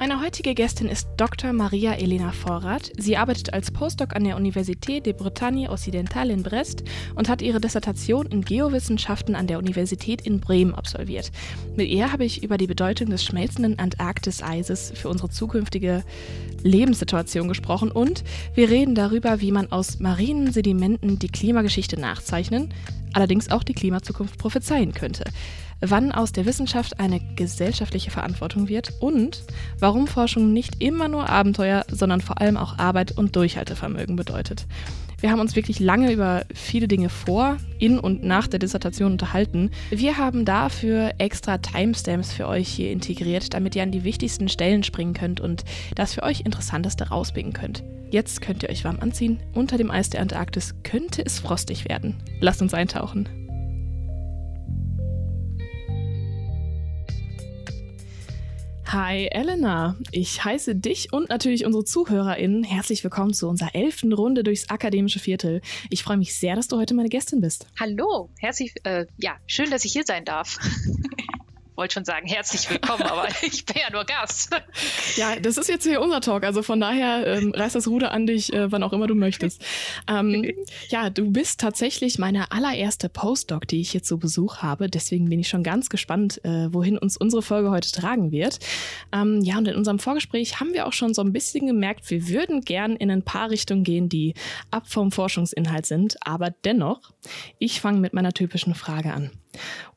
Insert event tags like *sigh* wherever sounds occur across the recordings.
Meine heutige Gästin ist Dr. Maria Elena Vorrat. Sie arbeitet als Postdoc an der Université de Bretagne Occidentale in Brest und hat ihre Dissertation in Geowissenschaften an der Universität in Bremen absolviert. Mit ihr habe ich über die Bedeutung des schmelzenden Antarktiseises für unsere zukünftige Lebenssituation gesprochen und wir reden darüber, wie man aus marinen Sedimenten die Klimageschichte nachzeichnen, allerdings auch die Klimazukunft prophezeien könnte wann aus der Wissenschaft eine gesellschaftliche Verantwortung wird und warum Forschung nicht immer nur Abenteuer, sondern vor allem auch Arbeit und Durchhaltevermögen bedeutet. Wir haben uns wirklich lange über viele Dinge vor, in und nach der Dissertation unterhalten. Wir haben dafür extra Timestamps für euch hier integriert, damit ihr an die wichtigsten Stellen springen könnt und das für euch Interessanteste rauspicken könnt. Jetzt könnt ihr euch warm anziehen. Unter dem Eis der Antarktis könnte es frostig werden. Lasst uns eintauchen. Hi Elena, ich heiße dich und natürlich unsere ZuhörerInnen herzlich willkommen zu unserer elften Runde durchs akademische Viertel. Ich freue mich sehr, dass du heute meine Gästin bist. Hallo, herzlich, äh, ja, schön, dass ich hier sein darf. *laughs* wollte schon sagen, herzlich willkommen, aber *laughs* ich bin ja nur Gast. *laughs* Ja, das ist jetzt hier unser Talk, also von daher ähm, reiß das Ruder an dich, äh, wann auch immer du möchtest. Ähm, *laughs* ja, du bist tatsächlich meine allererste Postdoc, die ich jetzt zu Besuch habe. Deswegen bin ich schon ganz gespannt, äh, wohin uns unsere Folge heute tragen wird. Ähm, ja, und in unserem Vorgespräch haben wir auch schon so ein bisschen gemerkt, wir würden gern in ein paar Richtungen gehen, die ab vom Forschungsinhalt sind. Aber dennoch, ich fange mit meiner typischen Frage an.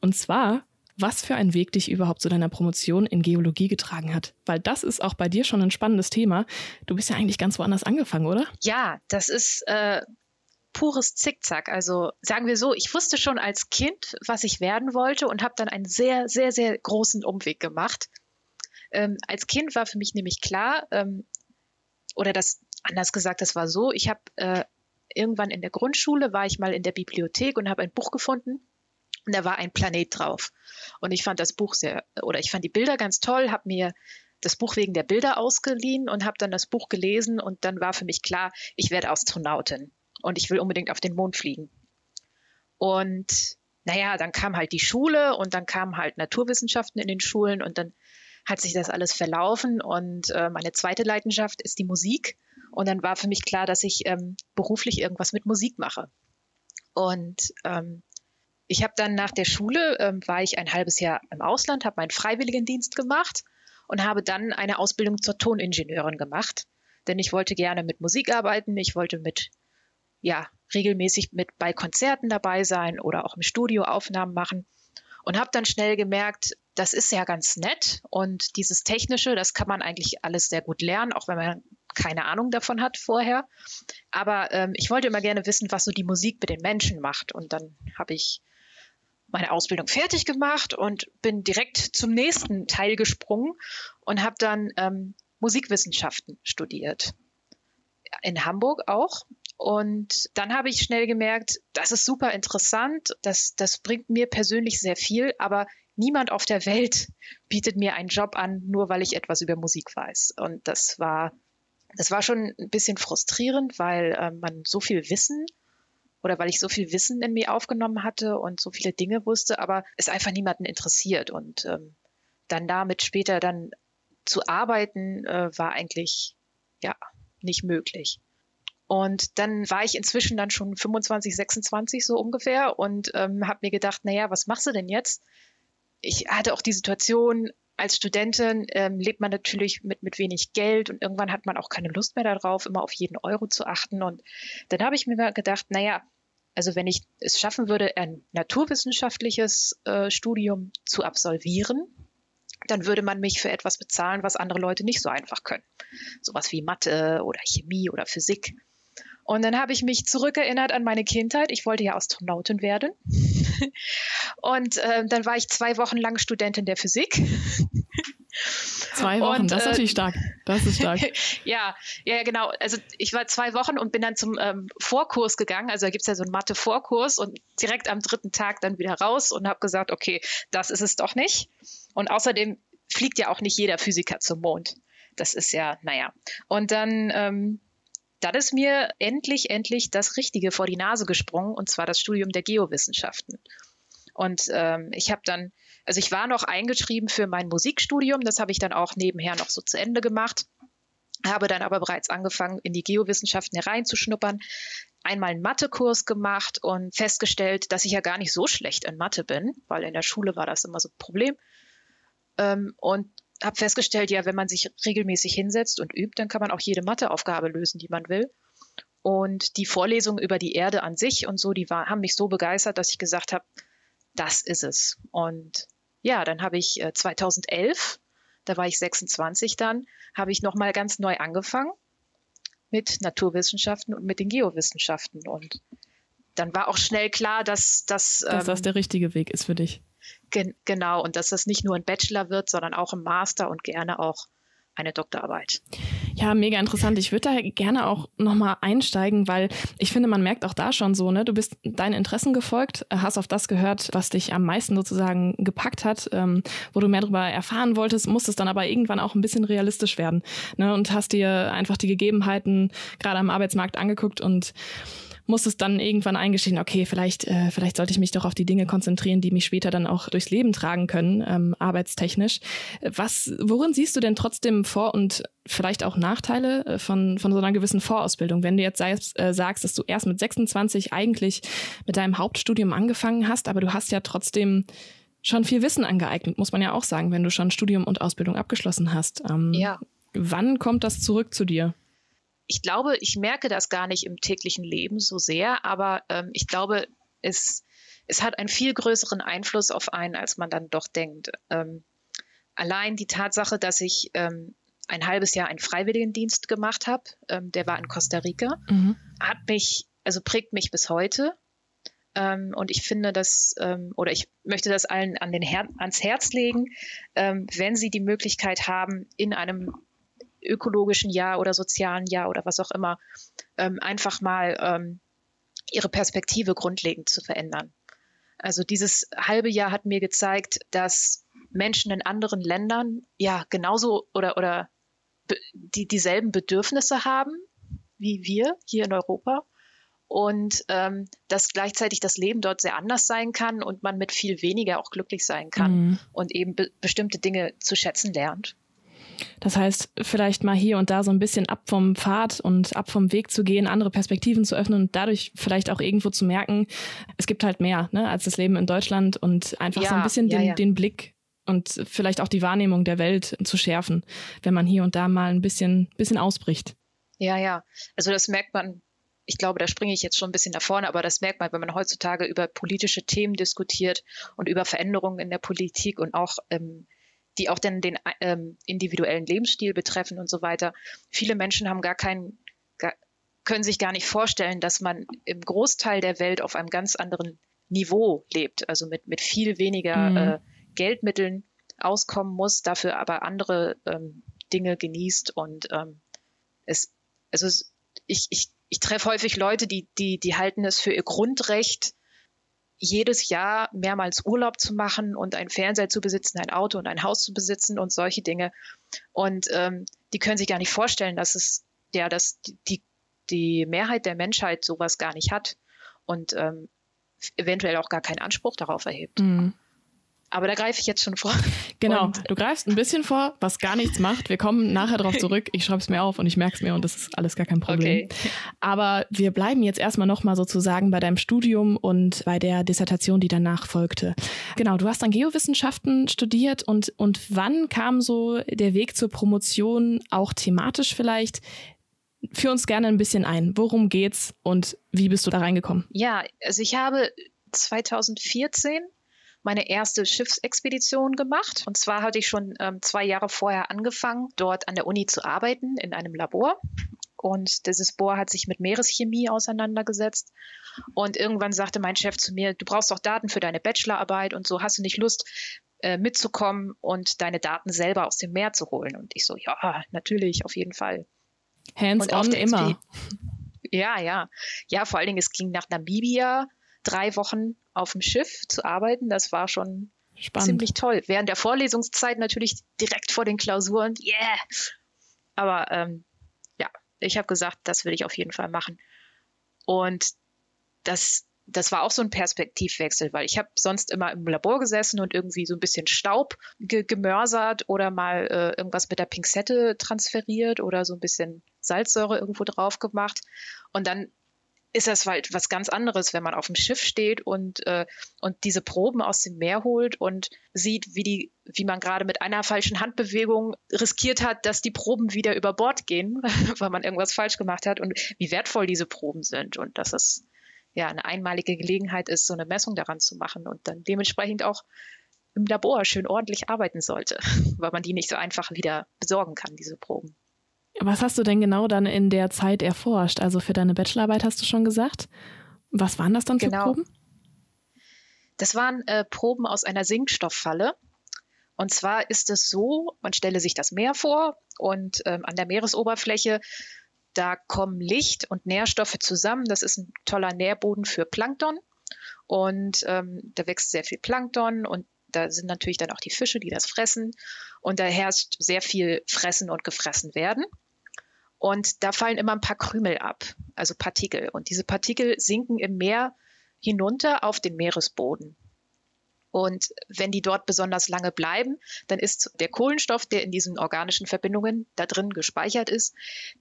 Und zwar, was für ein Weg dich überhaupt zu deiner Promotion in Geologie getragen hat. Weil das ist auch bei dir schon ein spannendes Thema. Du bist ja eigentlich ganz woanders angefangen, oder? Ja, das ist äh, pures Zickzack. Also sagen wir so, ich wusste schon als Kind, was ich werden wollte und habe dann einen sehr, sehr, sehr großen Umweg gemacht. Ähm, als Kind war für mich nämlich klar, ähm, oder das anders gesagt, das war so, ich habe äh, irgendwann in der Grundschule, war ich mal in der Bibliothek und habe ein Buch gefunden und da war ein Planet drauf. Und ich fand das Buch sehr, oder ich fand die Bilder ganz toll, habe mir das Buch wegen der Bilder ausgeliehen und habe dann das Buch gelesen und dann war für mich klar, ich werde Astronautin und ich will unbedingt auf den Mond fliegen. Und naja, dann kam halt die Schule und dann kamen halt Naturwissenschaften in den Schulen und dann hat sich das alles verlaufen und äh, meine zweite Leidenschaft ist die Musik und dann war für mich klar, dass ich ähm, beruflich irgendwas mit Musik mache. Und ähm, ich habe dann nach der Schule, ähm, war ich ein halbes Jahr im Ausland, habe meinen Freiwilligendienst gemacht und habe dann eine Ausbildung zur Toningenieurin gemacht. Denn ich wollte gerne mit Musik arbeiten, ich wollte mit, ja, regelmäßig mit bei Konzerten dabei sein oder auch im Studio Aufnahmen machen und habe dann schnell gemerkt, das ist ja ganz nett und dieses Technische, das kann man eigentlich alles sehr gut lernen, auch wenn man keine Ahnung davon hat vorher. Aber ähm, ich wollte immer gerne wissen, was so die Musik mit den Menschen macht. Und dann habe ich meine Ausbildung fertig gemacht und bin direkt zum nächsten Teil gesprungen und habe dann ähm, Musikwissenschaften studiert. In Hamburg auch. Und dann habe ich schnell gemerkt, das ist super interessant, das, das bringt mir persönlich sehr viel, aber niemand auf der Welt *laughs* bietet mir einen Job an, nur weil ich etwas über Musik weiß. Und das war, das war schon ein bisschen frustrierend, weil äh, man so viel Wissen oder weil ich so viel Wissen in mir aufgenommen hatte und so viele Dinge wusste, aber es einfach niemanden interessiert. Und ähm, dann damit später dann zu arbeiten, äh, war eigentlich ja nicht möglich. Und dann war ich inzwischen dann schon 25, 26 so ungefähr und ähm, habe mir gedacht, naja, was machst du denn jetzt? Ich hatte auch die Situation, als Studentin ähm, lebt man natürlich mit, mit wenig Geld und irgendwann hat man auch keine Lust mehr darauf, immer auf jeden Euro zu achten. Und dann habe ich mir gedacht, naja, also wenn ich es schaffen würde, ein naturwissenschaftliches äh, Studium zu absolvieren, dann würde man mich für etwas bezahlen, was andere Leute nicht so einfach können. Sowas wie Mathe oder Chemie oder Physik. Und dann habe ich mich zurückerinnert an meine Kindheit. Ich wollte ja Astronautin werden. *laughs* Und äh, dann war ich zwei Wochen lang Studentin der Physik. *laughs* Zwei Wochen, und, das ist äh, natürlich stark. Das ist stark. *laughs* ja, ja, genau. Also ich war zwei Wochen und bin dann zum ähm, Vorkurs gegangen. Also da gibt es ja so einen Mathe-Vorkurs und direkt am dritten Tag dann wieder raus und habe gesagt, okay, das ist es doch nicht. Und außerdem fliegt ja auch nicht jeder Physiker zum Mond. Das ist ja, naja. Und dann, ähm, dann ist mir endlich, endlich das Richtige vor die Nase gesprungen, und zwar das Studium der Geowissenschaften. Und ähm, ich habe dann, also ich war noch eingeschrieben für mein Musikstudium, das habe ich dann auch nebenher noch so zu Ende gemacht, habe dann aber bereits angefangen, in die Geowissenschaften hereinzuschnuppern, einmal einen Mathekurs gemacht und festgestellt, dass ich ja gar nicht so schlecht in Mathe bin, weil in der Schule war das immer so ein Problem. Ähm, und habe festgestellt, ja, wenn man sich regelmäßig hinsetzt und übt, dann kann man auch jede Matheaufgabe lösen, die man will. Und die Vorlesungen über die Erde an sich und so, die war, haben mich so begeistert, dass ich gesagt habe, das ist es. Und ja, dann habe ich äh, 2011, da war ich 26 dann, habe ich nochmal ganz neu angefangen mit Naturwissenschaften und mit den Geowissenschaften. Und dann war auch schnell klar, dass, dass, dass das ähm, der richtige Weg ist für dich. Gen genau, und dass das nicht nur ein Bachelor wird, sondern auch ein Master und gerne auch eine Doktorarbeit. Ja, mega interessant. Ich würde da gerne auch nochmal einsteigen, weil ich finde, man merkt auch da schon so, ne, du bist deinen Interessen gefolgt, hast auf das gehört, was dich am meisten sozusagen gepackt hat, ähm, wo du mehr darüber erfahren wolltest, musstest dann aber irgendwann auch ein bisschen realistisch werden ne, und hast dir einfach die Gegebenheiten gerade am Arbeitsmarkt angeguckt und muss es dann irgendwann eingestehen, okay, vielleicht, äh, vielleicht sollte ich mich doch auf die Dinge konzentrieren, die mich später dann auch durchs Leben tragen können, ähm, arbeitstechnisch. Was, worin siehst du denn trotzdem Vor- und vielleicht auch Nachteile äh, von, von so einer gewissen Vorausbildung? Wenn du jetzt selbst, äh, sagst, dass du erst mit 26 eigentlich mit deinem Hauptstudium angefangen hast, aber du hast ja trotzdem schon viel Wissen angeeignet, muss man ja auch sagen, wenn du schon Studium und Ausbildung abgeschlossen hast. Ähm, ja. Wann kommt das zurück zu dir? Ich glaube, ich merke das gar nicht im täglichen Leben so sehr, aber ähm, ich glaube, es, es hat einen viel größeren Einfluss auf einen, als man dann doch denkt. Ähm, allein die Tatsache, dass ich ähm, ein halbes Jahr einen Freiwilligendienst gemacht habe, ähm, der war in Costa Rica, mhm. hat mich, also prägt mich bis heute. Ähm, und ich finde das, ähm, oder ich möchte das allen an den Her ans Herz legen, wenn sie die Möglichkeit haben, in einem ökologischen Jahr oder sozialen Jahr oder was auch immer, ähm, einfach mal ähm, ihre Perspektive grundlegend zu verändern. Also dieses halbe Jahr hat mir gezeigt, dass Menschen in anderen Ländern ja genauso oder, oder die dieselben Bedürfnisse haben wie wir hier in Europa und ähm, dass gleichzeitig das Leben dort sehr anders sein kann und man mit viel weniger auch glücklich sein kann mhm. und eben be bestimmte Dinge zu schätzen lernt. Das heißt, vielleicht mal hier und da so ein bisschen ab vom Pfad und ab vom Weg zu gehen, andere Perspektiven zu öffnen und dadurch vielleicht auch irgendwo zu merken, es gibt halt mehr ne, als das Leben in Deutschland und einfach ja, so ein bisschen ja, den, ja. den Blick und vielleicht auch die Wahrnehmung der Welt zu schärfen, wenn man hier und da mal ein bisschen, bisschen ausbricht. Ja, ja. Also das merkt man ich glaube, da springe ich jetzt schon ein bisschen nach vorne, aber das merkt man, wenn man heutzutage über politische Themen diskutiert und über Veränderungen in der Politik und auch ähm, die auch dann den ähm, individuellen Lebensstil betreffen und so weiter. Viele Menschen haben gar keinen, gar, können sich gar nicht vorstellen, dass man im Großteil der Welt auf einem ganz anderen Niveau lebt, also mit, mit viel weniger mhm. äh, Geldmitteln auskommen muss, dafür aber andere ähm, Dinge genießt und ähm, es, also es, ich, ich, ich treffe häufig Leute, die, die, die halten es für ihr Grundrecht, jedes Jahr mehrmals Urlaub zu machen und ein Fernseher zu besitzen, ein Auto und ein Haus zu besitzen und solche Dinge. Und ähm, die können sich gar nicht vorstellen, dass es ja, dass die, die Mehrheit der Menschheit sowas gar nicht hat und ähm, eventuell auch gar keinen Anspruch darauf erhebt. Mhm. Aber da greife ich jetzt schon vor. Genau, und du greifst ein bisschen vor, was gar nichts macht. Wir kommen nachher darauf zurück. Ich schreibe es mir auf und ich merke es mir und das ist alles gar kein Problem. Okay. Aber wir bleiben jetzt erstmal nochmal sozusagen bei deinem Studium und bei der Dissertation, die danach folgte. Genau, du hast dann Geowissenschaften studiert und, und wann kam so der Weg zur Promotion, auch thematisch vielleicht? Führ uns gerne ein bisschen ein. Worum geht's und wie bist du da reingekommen? Ja, also ich habe 2014 meine erste Schiffsexpedition gemacht. Und zwar hatte ich schon ähm, zwei Jahre vorher angefangen, dort an der Uni zu arbeiten, in einem Labor. und dieses Bohr hat sich mit Meereschemie auseinandergesetzt. Und irgendwann sagte mein Chef zu mir, du brauchst doch Daten für deine Bachelorarbeit und so, hast du nicht Lust äh, mitzukommen und deine Daten selber aus dem Meer zu holen? Und ich so, ja, natürlich, auf jeden Fall. Hands on immer. *laughs* Ja, ja. Ja, vor allen Dingen, es ging nach Namibia drei Wochen auf dem Schiff zu arbeiten. Das war schon Spannend. ziemlich toll. Während der Vorlesungszeit natürlich direkt vor den Klausuren. Yeah! Aber ähm, ja, ich habe gesagt, das will ich auf jeden Fall machen. Und das, das war auch so ein Perspektivwechsel, weil ich habe sonst immer im Labor gesessen und irgendwie so ein bisschen Staub ge gemörsert oder mal äh, irgendwas mit der Pinzette transferiert oder so ein bisschen Salzsäure irgendwo drauf gemacht. Und dann ist das halt was ganz anderes, wenn man auf dem Schiff steht und, äh, und diese Proben aus dem Meer holt und sieht, wie, die, wie man gerade mit einer falschen Handbewegung riskiert hat, dass die Proben wieder über Bord gehen, *laughs* weil man irgendwas falsch gemacht hat und wie wertvoll diese Proben sind und dass es ja eine einmalige Gelegenheit ist, so eine Messung daran zu machen und dann dementsprechend auch im Labor schön ordentlich arbeiten sollte, *laughs* weil man die nicht so einfach wieder besorgen kann, diese Proben. Was hast du denn genau dann in der Zeit erforscht? Also für deine Bachelorarbeit hast du schon gesagt. Was waren das dann für genau. Proben? Das waren äh, Proben aus einer Sinkstofffalle. Und zwar ist es so, man stelle sich das Meer vor und ähm, an der Meeresoberfläche, da kommen Licht und Nährstoffe zusammen. Das ist ein toller Nährboden für Plankton. Und ähm, da wächst sehr viel Plankton und da sind natürlich dann auch die Fische, die das fressen. Und da herrscht sehr viel Fressen und gefressen werden. Und da fallen immer ein paar Krümel ab, also Partikel. Und diese Partikel sinken im Meer hinunter auf den Meeresboden. Und wenn die dort besonders lange bleiben, dann ist der Kohlenstoff, der in diesen organischen Verbindungen da drin gespeichert ist,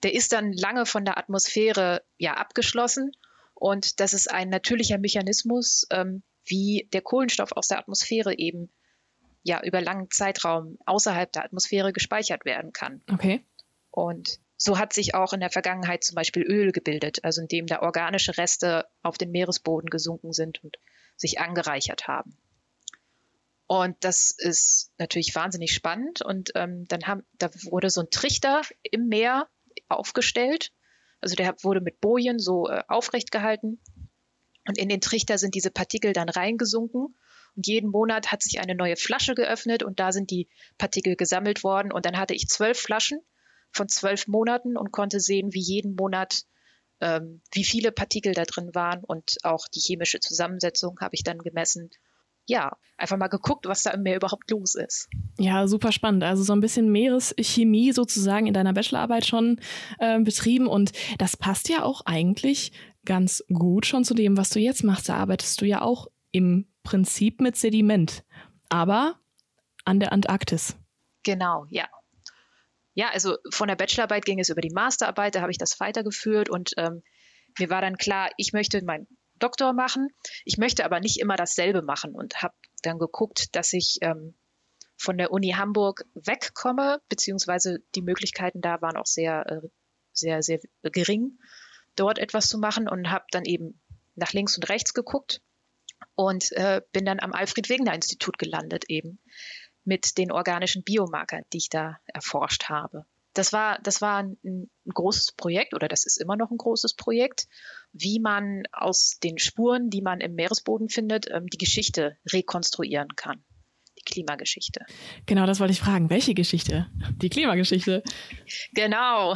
der ist dann lange von der Atmosphäre ja abgeschlossen. Und das ist ein natürlicher Mechanismus, ähm, wie der Kohlenstoff aus der Atmosphäre eben ja über langen Zeitraum außerhalb der Atmosphäre gespeichert werden kann. Okay. Und so hat sich auch in der Vergangenheit zum Beispiel Öl gebildet, also indem da organische Reste auf den Meeresboden gesunken sind und sich angereichert haben. Und das ist natürlich wahnsinnig spannend. Und ähm, dann haben, da wurde so ein Trichter im Meer aufgestellt. Also der wurde mit Bojen so äh, aufrecht gehalten. Und in den Trichter sind diese Partikel dann reingesunken. Und jeden Monat hat sich eine neue Flasche geöffnet und da sind die Partikel gesammelt worden. Und dann hatte ich zwölf Flaschen von zwölf Monaten und konnte sehen, wie jeden Monat, ähm, wie viele Partikel da drin waren und auch die chemische Zusammensetzung habe ich dann gemessen. Ja, einfach mal geguckt, was da im Meer überhaupt los ist. Ja, super spannend. Also so ein bisschen Meereschemie sozusagen in deiner Bachelorarbeit schon äh, betrieben und das passt ja auch eigentlich ganz gut schon zu dem, was du jetzt machst. Da arbeitest du ja auch im Prinzip mit Sediment, aber an der Antarktis. Genau, ja ja, also von der Bachelorarbeit ging es über die Masterarbeit, da habe ich das weitergeführt und ähm, mir war dann klar, ich möchte meinen Doktor machen, ich möchte aber nicht immer dasselbe machen und habe dann geguckt, dass ich ähm, von der Uni Hamburg wegkomme, beziehungsweise die Möglichkeiten da waren auch sehr, äh, sehr, sehr gering, dort etwas zu machen und habe dann eben nach links und rechts geguckt und äh, bin dann am Alfred Wegener Institut gelandet eben mit den organischen Biomarkern, die ich da erforscht habe. Das war, das war ein, ein, großes Projekt oder das ist immer noch ein großes Projekt, wie man aus den Spuren, die man im Meeresboden findet, ähm, die Geschichte rekonstruieren kann. Die Klimageschichte. Genau, das wollte ich fragen. Welche Geschichte? Die Klimageschichte. *laughs* Genau.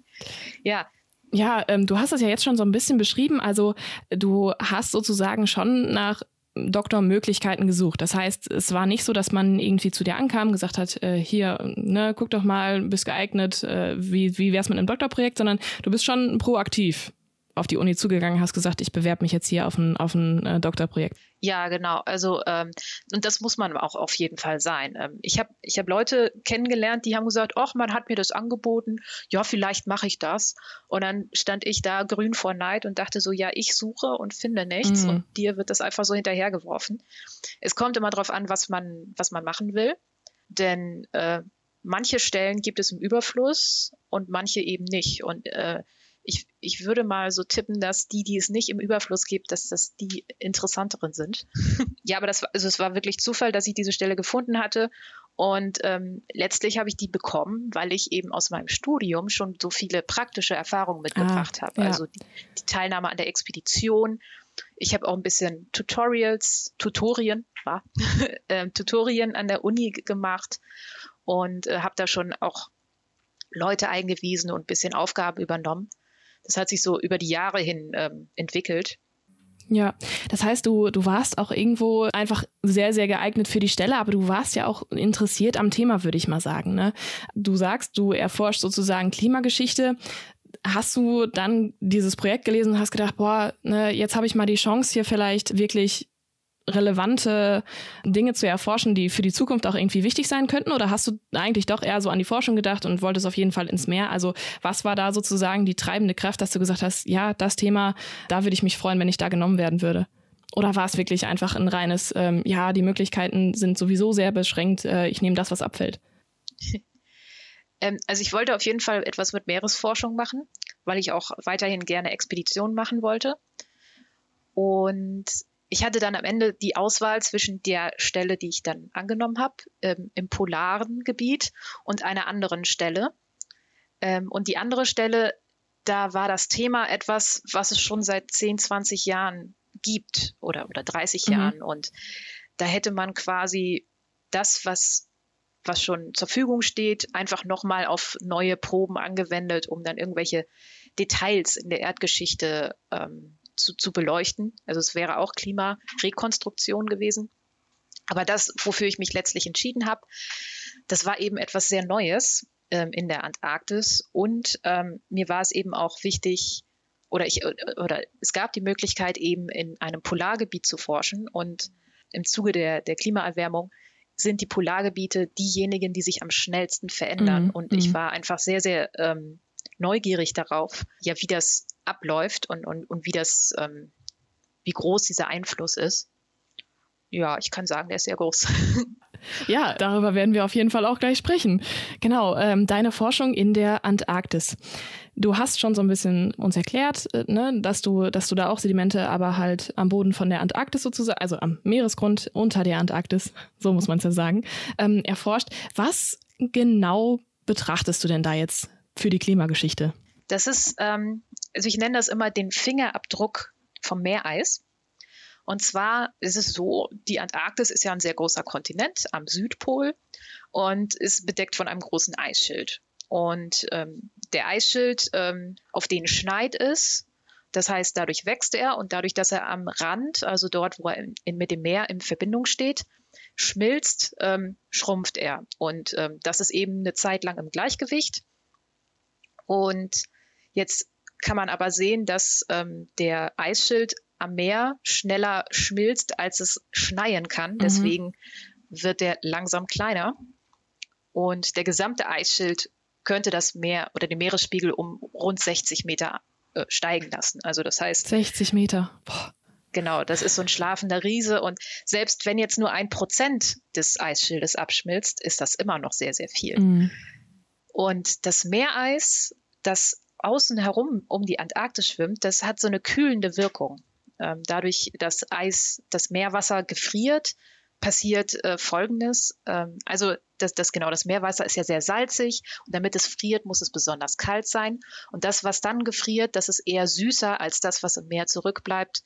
*laughs* ja, ja, ähm, du hast das ja jetzt schon so ein bisschen beschrieben. Also du hast sozusagen schon nach Doktormöglichkeiten gesucht. Das heißt, es war nicht so, dass man irgendwie zu dir ankam, gesagt hat, äh, hier, ne, guck doch mal, bist geeignet, äh, wie, wie wär's mit einem Doktorprojekt, sondern du bist schon proaktiv auf die Uni zugegangen, hast gesagt, ich bewerbe mich jetzt hier auf ein, auf ein äh, Doktorprojekt. Ja, genau. Also ähm, und das muss man auch auf jeden Fall sein. Ähm, ich habe ich hab Leute kennengelernt, die haben gesagt, ach, man hat mir das angeboten, ja, vielleicht mache ich das. Und dann stand ich da grün vor Neid und dachte so, ja, ich suche und finde nichts mhm. und dir wird das einfach so hinterhergeworfen. Es kommt immer darauf an, was man, was man machen will. Denn äh, manche Stellen gibt es im Überfluss und manche eben nicht. Und äh, ich, ich würde mal so tippen, dass die, die es nicht im Überfluss gibt, dass das die interessanteren sind. *laughs* ja, aber das, also es war wirklich Zufall, dass ich diese Stelle gefunden hatte Und ähm, letztlich habe ich die bekommen, weil ich eben aus meinem Studium schon so viele praktische Erfahrungen mitgebracht ah, habe. Ja. Also die, die, Teilnahme an der Expedition. Ich habe auch ein bisschen Tutorials, Tutorien, war, *laughs* äh, Tutorien an der Uni gemacht und äh, habe da schon auch Leute eingewiesen und ein bisschen Aufgaben übernommen. Das hat sich so über die Jahre hin ähm, entwickelt. Ja, das heißt, du, du warst auch irgendwo einfach sehr, sehr geeignet für die Stelle, aber du warst ja auch interessiert am Thema, würde ich mal sagen. Ne? Du sagst, du erforscht sozusagen Klimageschichte. Hast du dann dieses Projekt gelesen und hast gedacht, boah, ne, jetzt habe ich mal die Chance, hier vielleicht wirklich relevante Dinge zu erforschen, die für die Zukunft auch irgendwie wichtig sein könnten? Oder hast du eigentlich doch eher so an die Forschung gedacht und wolltest auf jeden Fall ins Meer? Also was war da sozusagen die treibende Kraft, dass du gesagt hast, ja, das Thema, da würde ich mich freuen, wenn ich da genommen werden würde? Oder war es wirklich einfach ein reines, ähm, ja, die Möglichkeiten sind sowieso sehr beschränkt, äh, ich nehme das, was abfällt? *laughs* Ähm, also ich wollte auf jeden Fall etwas mit Meeresforschung machen, weil ich auch weiterhin gerne Expeditionen machen wollte. Und ich hatte dann am Ende die Auswahl zwischen der Stelle, die ich dann angenommen habe, ähm, im polaren Gebiet und einer anderen Stelle. Ähm, und die andere Stelle, da war das Thema etwas, was es schon seit 10, 20 Jahren gibt oder, oder 30 mhm. Jahren. Und da hätte man quasi das, was, was schon zur Verfügung steht, einfach nochmal auf neue Proben angewendet, um dann irgendwelche Details in der Erdgeschichte ähm, zu, zu beleuchten. Also es wäre auch Klimarekonstruktion gewesen. Aber das, wofür ich mich letztlich entschieden habe, das war eben etwas sehr Neues ähm, in der Antarktis. Und ähm, mir war es eben auch wichtig, oder ich, oder es gab die Möglichkeit, eben in einem Polargebiet zu forschen. Und im Zuge der, der Klimaerwärmung sind die Polargebiete diejenigen, die sich am schnellsten verändern. Mhm. Und ich mhm. war einfach sehr, sehr ähm, neugierig darauf, ja, wie das abläuft und, und, und wie das, ähm, wie groß dieser Einfluss ist. Ja, ich kann sagen, der ist sehr groß. *laughs* Ja, darüber werden wir auf jeden Fall auch gleich sprechen. Genau, ähm, deine Forschung in der Antarktis. Du hast schon so ein bisschen uns erklärt, äh, ne, dass du, dass du da auch Sedimente, aber halt am Boden von der Antarktis sozusagen, also am Meeresgrund unter der Antarktis, so muss man es ja sagen, ähm, erforscht. Was genau betrachtest du denn da jetzt für die Klimageschichte? Das ist ähm, also ich nenne das immer den Fingerabdruck vom Meereis. Und zwar ist es so, die Antarktis ist ja ein sehr großer Kontinent am Südpol und ist bedeckt von einem großen Eisschild. Und ähm, der Eisschild, ähm, auf den schneit es, das heißt, dadurch wächst er und dadurch, dass er am Rand, also dort, wo er in, in, mit dem Meer in Verbindung steht, schmilzt, ähm, schrumpft er. Und ähm, das ist eben eine Zeit lang im Gleichgewicht. Und jetzt kann man aber sehen, dass ähm, der Eisschild am Meer schneller schmilzt, als es schneien kann. Mhm. Deswegen wird er langsam kleiner. Und der gesamte Eisschild könnte das Meer oder den Meeresspiegel um rund 60 Meter äh, steigen lassen. Also das heißt. 60 Meter. Boah. Genau, das ist so ein schlafender Riese. Und selbst wenn jetzt nur ein Prozent des Eisschildes abschmilzt, ist das immer noch sehr, sehr viel. Mhm. Und das Meereis, das außen herum um die Antarktis schwimmt, das hat so eine kühlende Wirkung. Ähm, dadurch, dass Eis, das Meerwasser gefriert, passiert äh, Folgendes. Ähm, also das, das genau, das Meerwasser ist ja sehr salzig und damit es friert, muss es besonders kalt sein. Und das, was dann gefriert, das ist eher süßer als das, was im Meer zurückbleibt.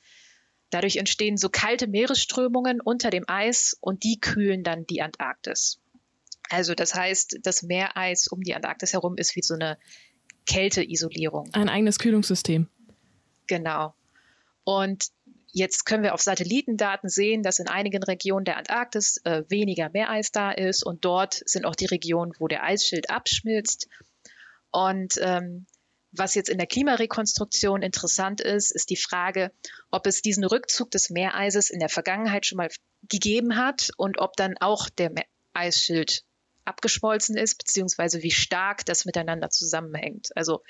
Dadurch entstehen so kalte Meeresströmungen unter dem Eis und die kühlen dann die Antarktis. Also das heißt, das Meereis um die Antarktis herum ist wie so eine Kälteisolierung. Ein eigenes Kühlungssystem. Genau. Und jetzt können wir auf Satellitendaten sehen, dass in einigen Regionen der Antarktis äh, weniger Meereis da ist und dort sind auch die Regionen, wo der Eisschild abschmilzt. Und ähm, was jetzt in der Klimarekonstruktion interessant ist, ist die Frage, ob es diesen Rückzug des Meereises in der Vergangenheit schon mal gegeben hat und ob dann auch der Eisschild abgeschmolzen ist, beziehungsweise wie stark das miteinander zusammenhängt. Also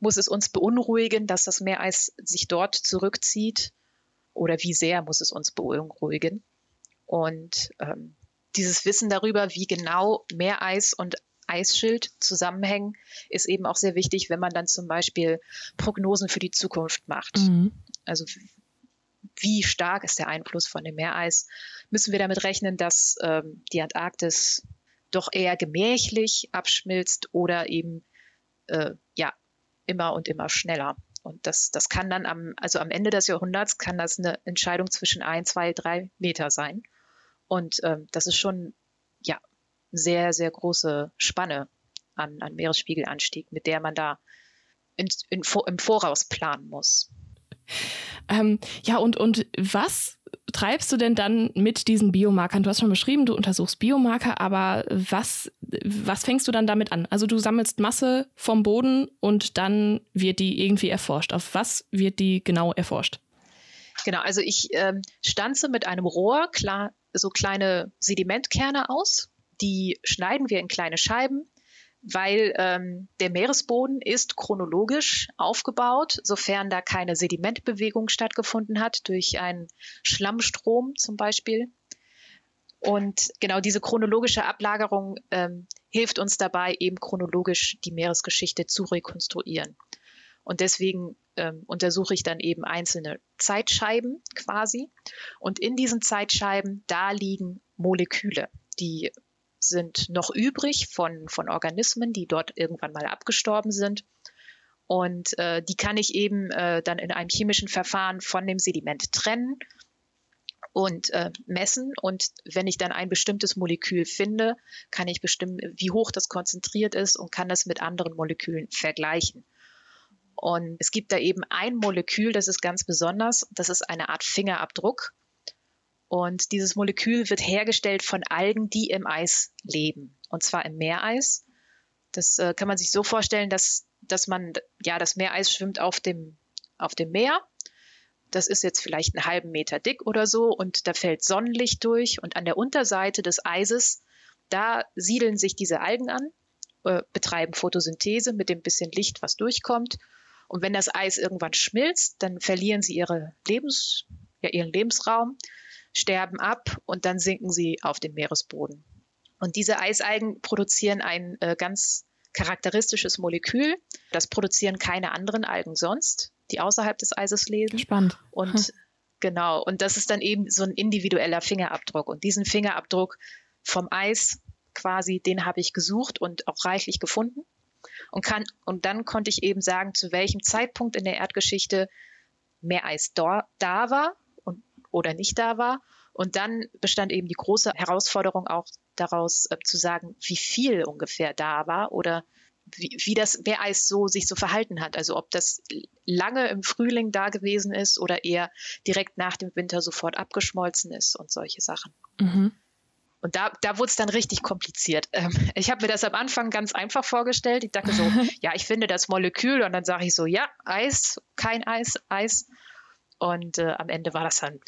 muss es uns beunruhigen, dass das Meereis sich dort zurückzieht oder wie sehr muss es uns beunruhigen? Und ähm, dieses Wissen darüber, wie genau Meereis und Eisschild zusammenhängen, ist eben auch sehr wichtig, wenn man dann zum Beispiel Prognosen für die Zukunft macht. Mhm. Also wie stark ist der Einfluss von dem Meereis? Müssen wir damit rechnen, dass ähm, die Antarktis doch eher gemächlich abschmilzt oder eben äh, ja immer und immer schneller. Und das, das kann dann am, also am Ende des Jahrhunderts kann das eine Entscheidung zwischen ein, zwei, drei Meter sein. Und ähm, das ist schon ja sehr, sehr große Spanne an, an Meeresspiegelanstieg, mit der man da in, in, im Voraus planen muss. Ähm, ja, und, und was treibst du denn dann mit diesen Biomarkern? Du hast schon beschrieben, du untersuchst Biomarker, aber was, was fängst du dann damit an? Also du sammelst Masse vom Boden und dann wird die irgendwie erforscht. Auf was wird die genau erforscht? Genau, also ich ähm, stanze mit einem Rohr klar, so kleine Sedimentkerne aus. Die schneiden wir in kleine Scheiben weil ähm, der Meeresboden ist chronologisch aufgebaut, sofern da keine Sedimentbewegung stattgefunden hat durch einen Schlammstrom zum Beispiel. Und genau diese chronologische Ablagerung ähm, hilft uns dabei, eben chronologisch die Meeresgeschichte zu rekonstruieren. Und deswegen ähm, untersuche ich dann eben einzelne Zeitscheiben quasi. Und in diesen Zeitscheiben, da liegen Moleküle, die sind noch übrig von, von Organismen, die dort irgendwann mal abgestorben sind. Und äh, die kann ich eben äh, dann in einem chemischen Verfahren von dem Sediment trennen und äh, messen. Und wenn ich dann ein bestimmtes Molekül finde, kann ich bestimmen, wie hoch das konzentriert ist und kann das mit anderen Molekülen vergleichen. Und es gibt da eben ein Molekül, das ist ganz besonders. Das ist eine Art Fingerabdruck. Und dieses Molekül wird hergestellt von Algen, die im Eis leben. Und zwar im Meereis. Das äh, kann man sich so vorstellen, dass, dass man, ja, das Meereis schwimmt auf dem, auf dem Meer. Das ist jetzt vielleicht einen halben Meter dick oder so und da fällt Sonnenlicht durch und an der Unterseite des Eises, da siedeln sich diese Algen an, äh, betreiben Photosynthese mit dem bisschen Licht, was durchkommt. Und wenn das Eis irgendwann schmilzt, dann verlieren sie ihre Lebens, ja, ihren Lebensraum sterben ab und dann sinken sie auf den Meeresboden. Und diese Eisalgen produzieren ein äh, ganz charakteristisches Molekül. Das produzieren keine anderen Algen sonst, die außerhalb des Eises leben. Spannend. Und hm. genau, und das ist dann eben so ein individueller Fingerabdruck. Und diesen Fingerabdruck vom Eis quasi, den habe ich gesucht und auch reichlich gefunden. Und, kann, und dann konnte ich eben sagen, zu welchem Zeitpunkt in der Erdgeschichte mehr Eis da, da war oder nicht da war. Und dann bestand eben die große Herausforderung auch daraus äh, zu sagen, wie viel ungefähr da war oder wie, wie das Meereis so sich so verhalten hat. Also ob das lange im Frühling da gewesen ist oder eher direkt nach dem Winter sofort abgeschmolzen ist und solche Sachen. Mhm. Und da, da wurde es dann richtig kompliziert. *laughs* Ähm, ich habe mir das am Anfang ganz einfach vorgestellt. Ich dachte so, *laughs* ja, ich finde das Molekül und dann sage ich so, ja, Eis, kein Eis, Eis. Und äh, am Ende war das dann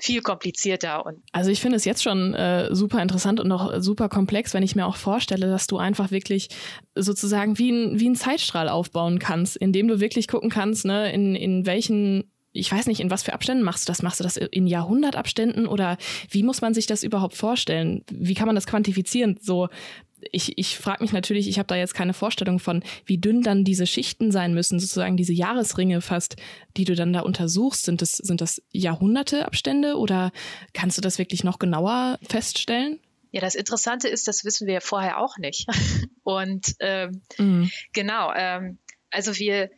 viel komplizierter. Und also ich finde es jetzt schon äh, super interessant und auch super komplex, wenn ich mir auch vorstelle, dass du einfach wirklich sozusagen wie ein, wie ein Zeitstrahl aufbauen kannst, indem du wirklich gucken kannst, ne, in, in welchen ich weiß nicht, in was für Abständen machst du das? Machst du das in Jahrhundertabständen oder wie muss man sich das überhaupt vorstellen? Wie kann man das quantifizieren? So, ich, ich frage mich natürlich, ich habe da jetzt keine Vorstellung von, wie dünn dann diese Schichten sein müssen, sozusagen diese Jahresringe fast, die du dann da untersuchst. Sind das, sind das Jahrhunderteabstände oder kannst du das wirklich noch genauer feststellen? Ja, das Interessante ist, das wissen wir ja vorher auch nicht. *laughs* Und ähm, mhm. genau, ähm, also wir,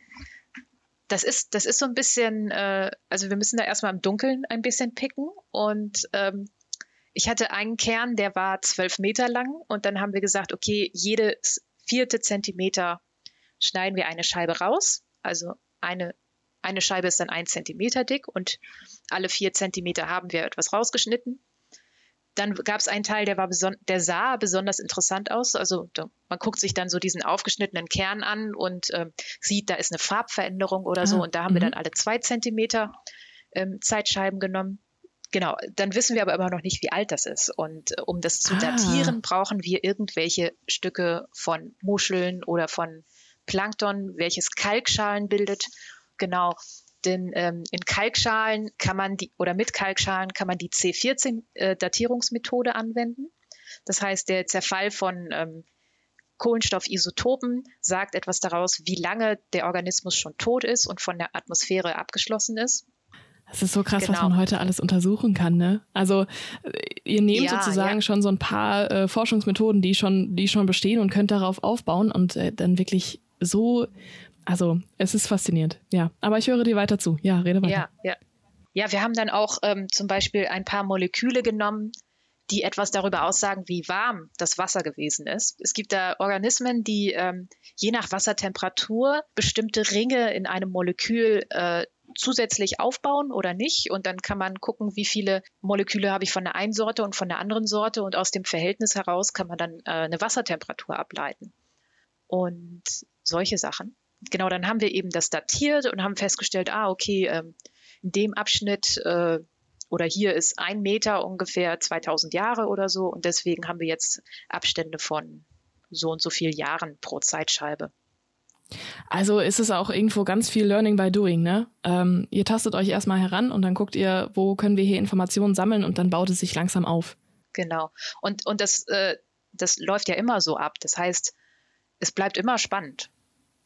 das ist, das ist so ein bisschen, äh, also wir müssen da erstmal im Dunkeln ein bisschen picken und ähm, ich hatte einen Kern, der war zwölf Meter lang und dann haben wir gesagt, okay, jedes vierte Zentimeter schneiden wir eine Scheibe raus. Also eine, eine Scheibe ist dann ein Zentimeter dick und alle vier Zentimeter haben wir etwas rausgeschnitten. Dann gab es einen Teil, der, war der sah besonders interessant aus. Also da, man guckt sich dann so diesen aufgeschnittenen Kern an und äh, sieht, da ist eine Farbveränderung oder so. Ah, und da haben wir dann mhm. alle zwei Zentimeter ähm, Zeitscheiben genommen. Genau, dann wissen wir aber immer noch nicht, wie alt das ist. Und äh, um das zu ah. datieren, brauchen wir irgendwelche Stücke von Muscheln oder von Plankton, welches Kalkschalen bildet. Genau, denn ähm, in Kalkschalen kann man die, oder mit Kalkschalen kann man die C14-Datierungsmethode äh, anwenden. Das heißt, der Zerfall von ähm, Kohlenstoffisotopen sagt etwas daraus, wie lange der Organismus schon tot ist und von der Atmosphäre abgeschlossen ist. Es ist so krass, genau. was man heute alles untersuchen kann, ne? Also ihr nehmt ja, sozusagen ja. schon so ein paar äh, Forschungsmethoden, die schon, die schon bestehen und könnt darauf aufbauen und äh, dann wirklich so, also es ist faszinierend, ja. Aber ich höre dir weiter zu. Ja, rede weiter. Ja, ja. Ja, wir haben dann auch ähm, zum Beispiel ein paar Moleküle genommen, die etwas darüber aussagen, wie warm das Wasser gewesen ist. Es gibt da Organismen, die ähm, je nach Wassertemperatur bestimmte Ringe in einem Molekül äh, zusätzlich aufbauen oder nicht. Und dann kann man gucken, wie viele Moleküle habe ich von der einen Sorte und von der anderen Sorte. Und aus dem Verhältnis heraus kann man dann äh, eine Wassertemperatur ableiten. Und solche Sachen. Genau, dann haben wir eben das datiert und haben festgestellt, ah, okay, ähm, in dem Abschnitt äh, oder hier ist ein Meter ungefähr 2000 Jahre oder so und deswegen haben wir jetzt Abstände von so und so viel Jahren pro Zeitscheibe. Also ist es auch irgendwo ganz viel Learning by Doing, ne? Ähm, ihr tastet euch erstmal heran und dann guckt ihr, wo können wir hier Informationen sammeln und dann baut es sich langsam auf. Genau. Und, und das, äh, das läuft ja immer so ab. Das heißt, es bleibt immer spannend.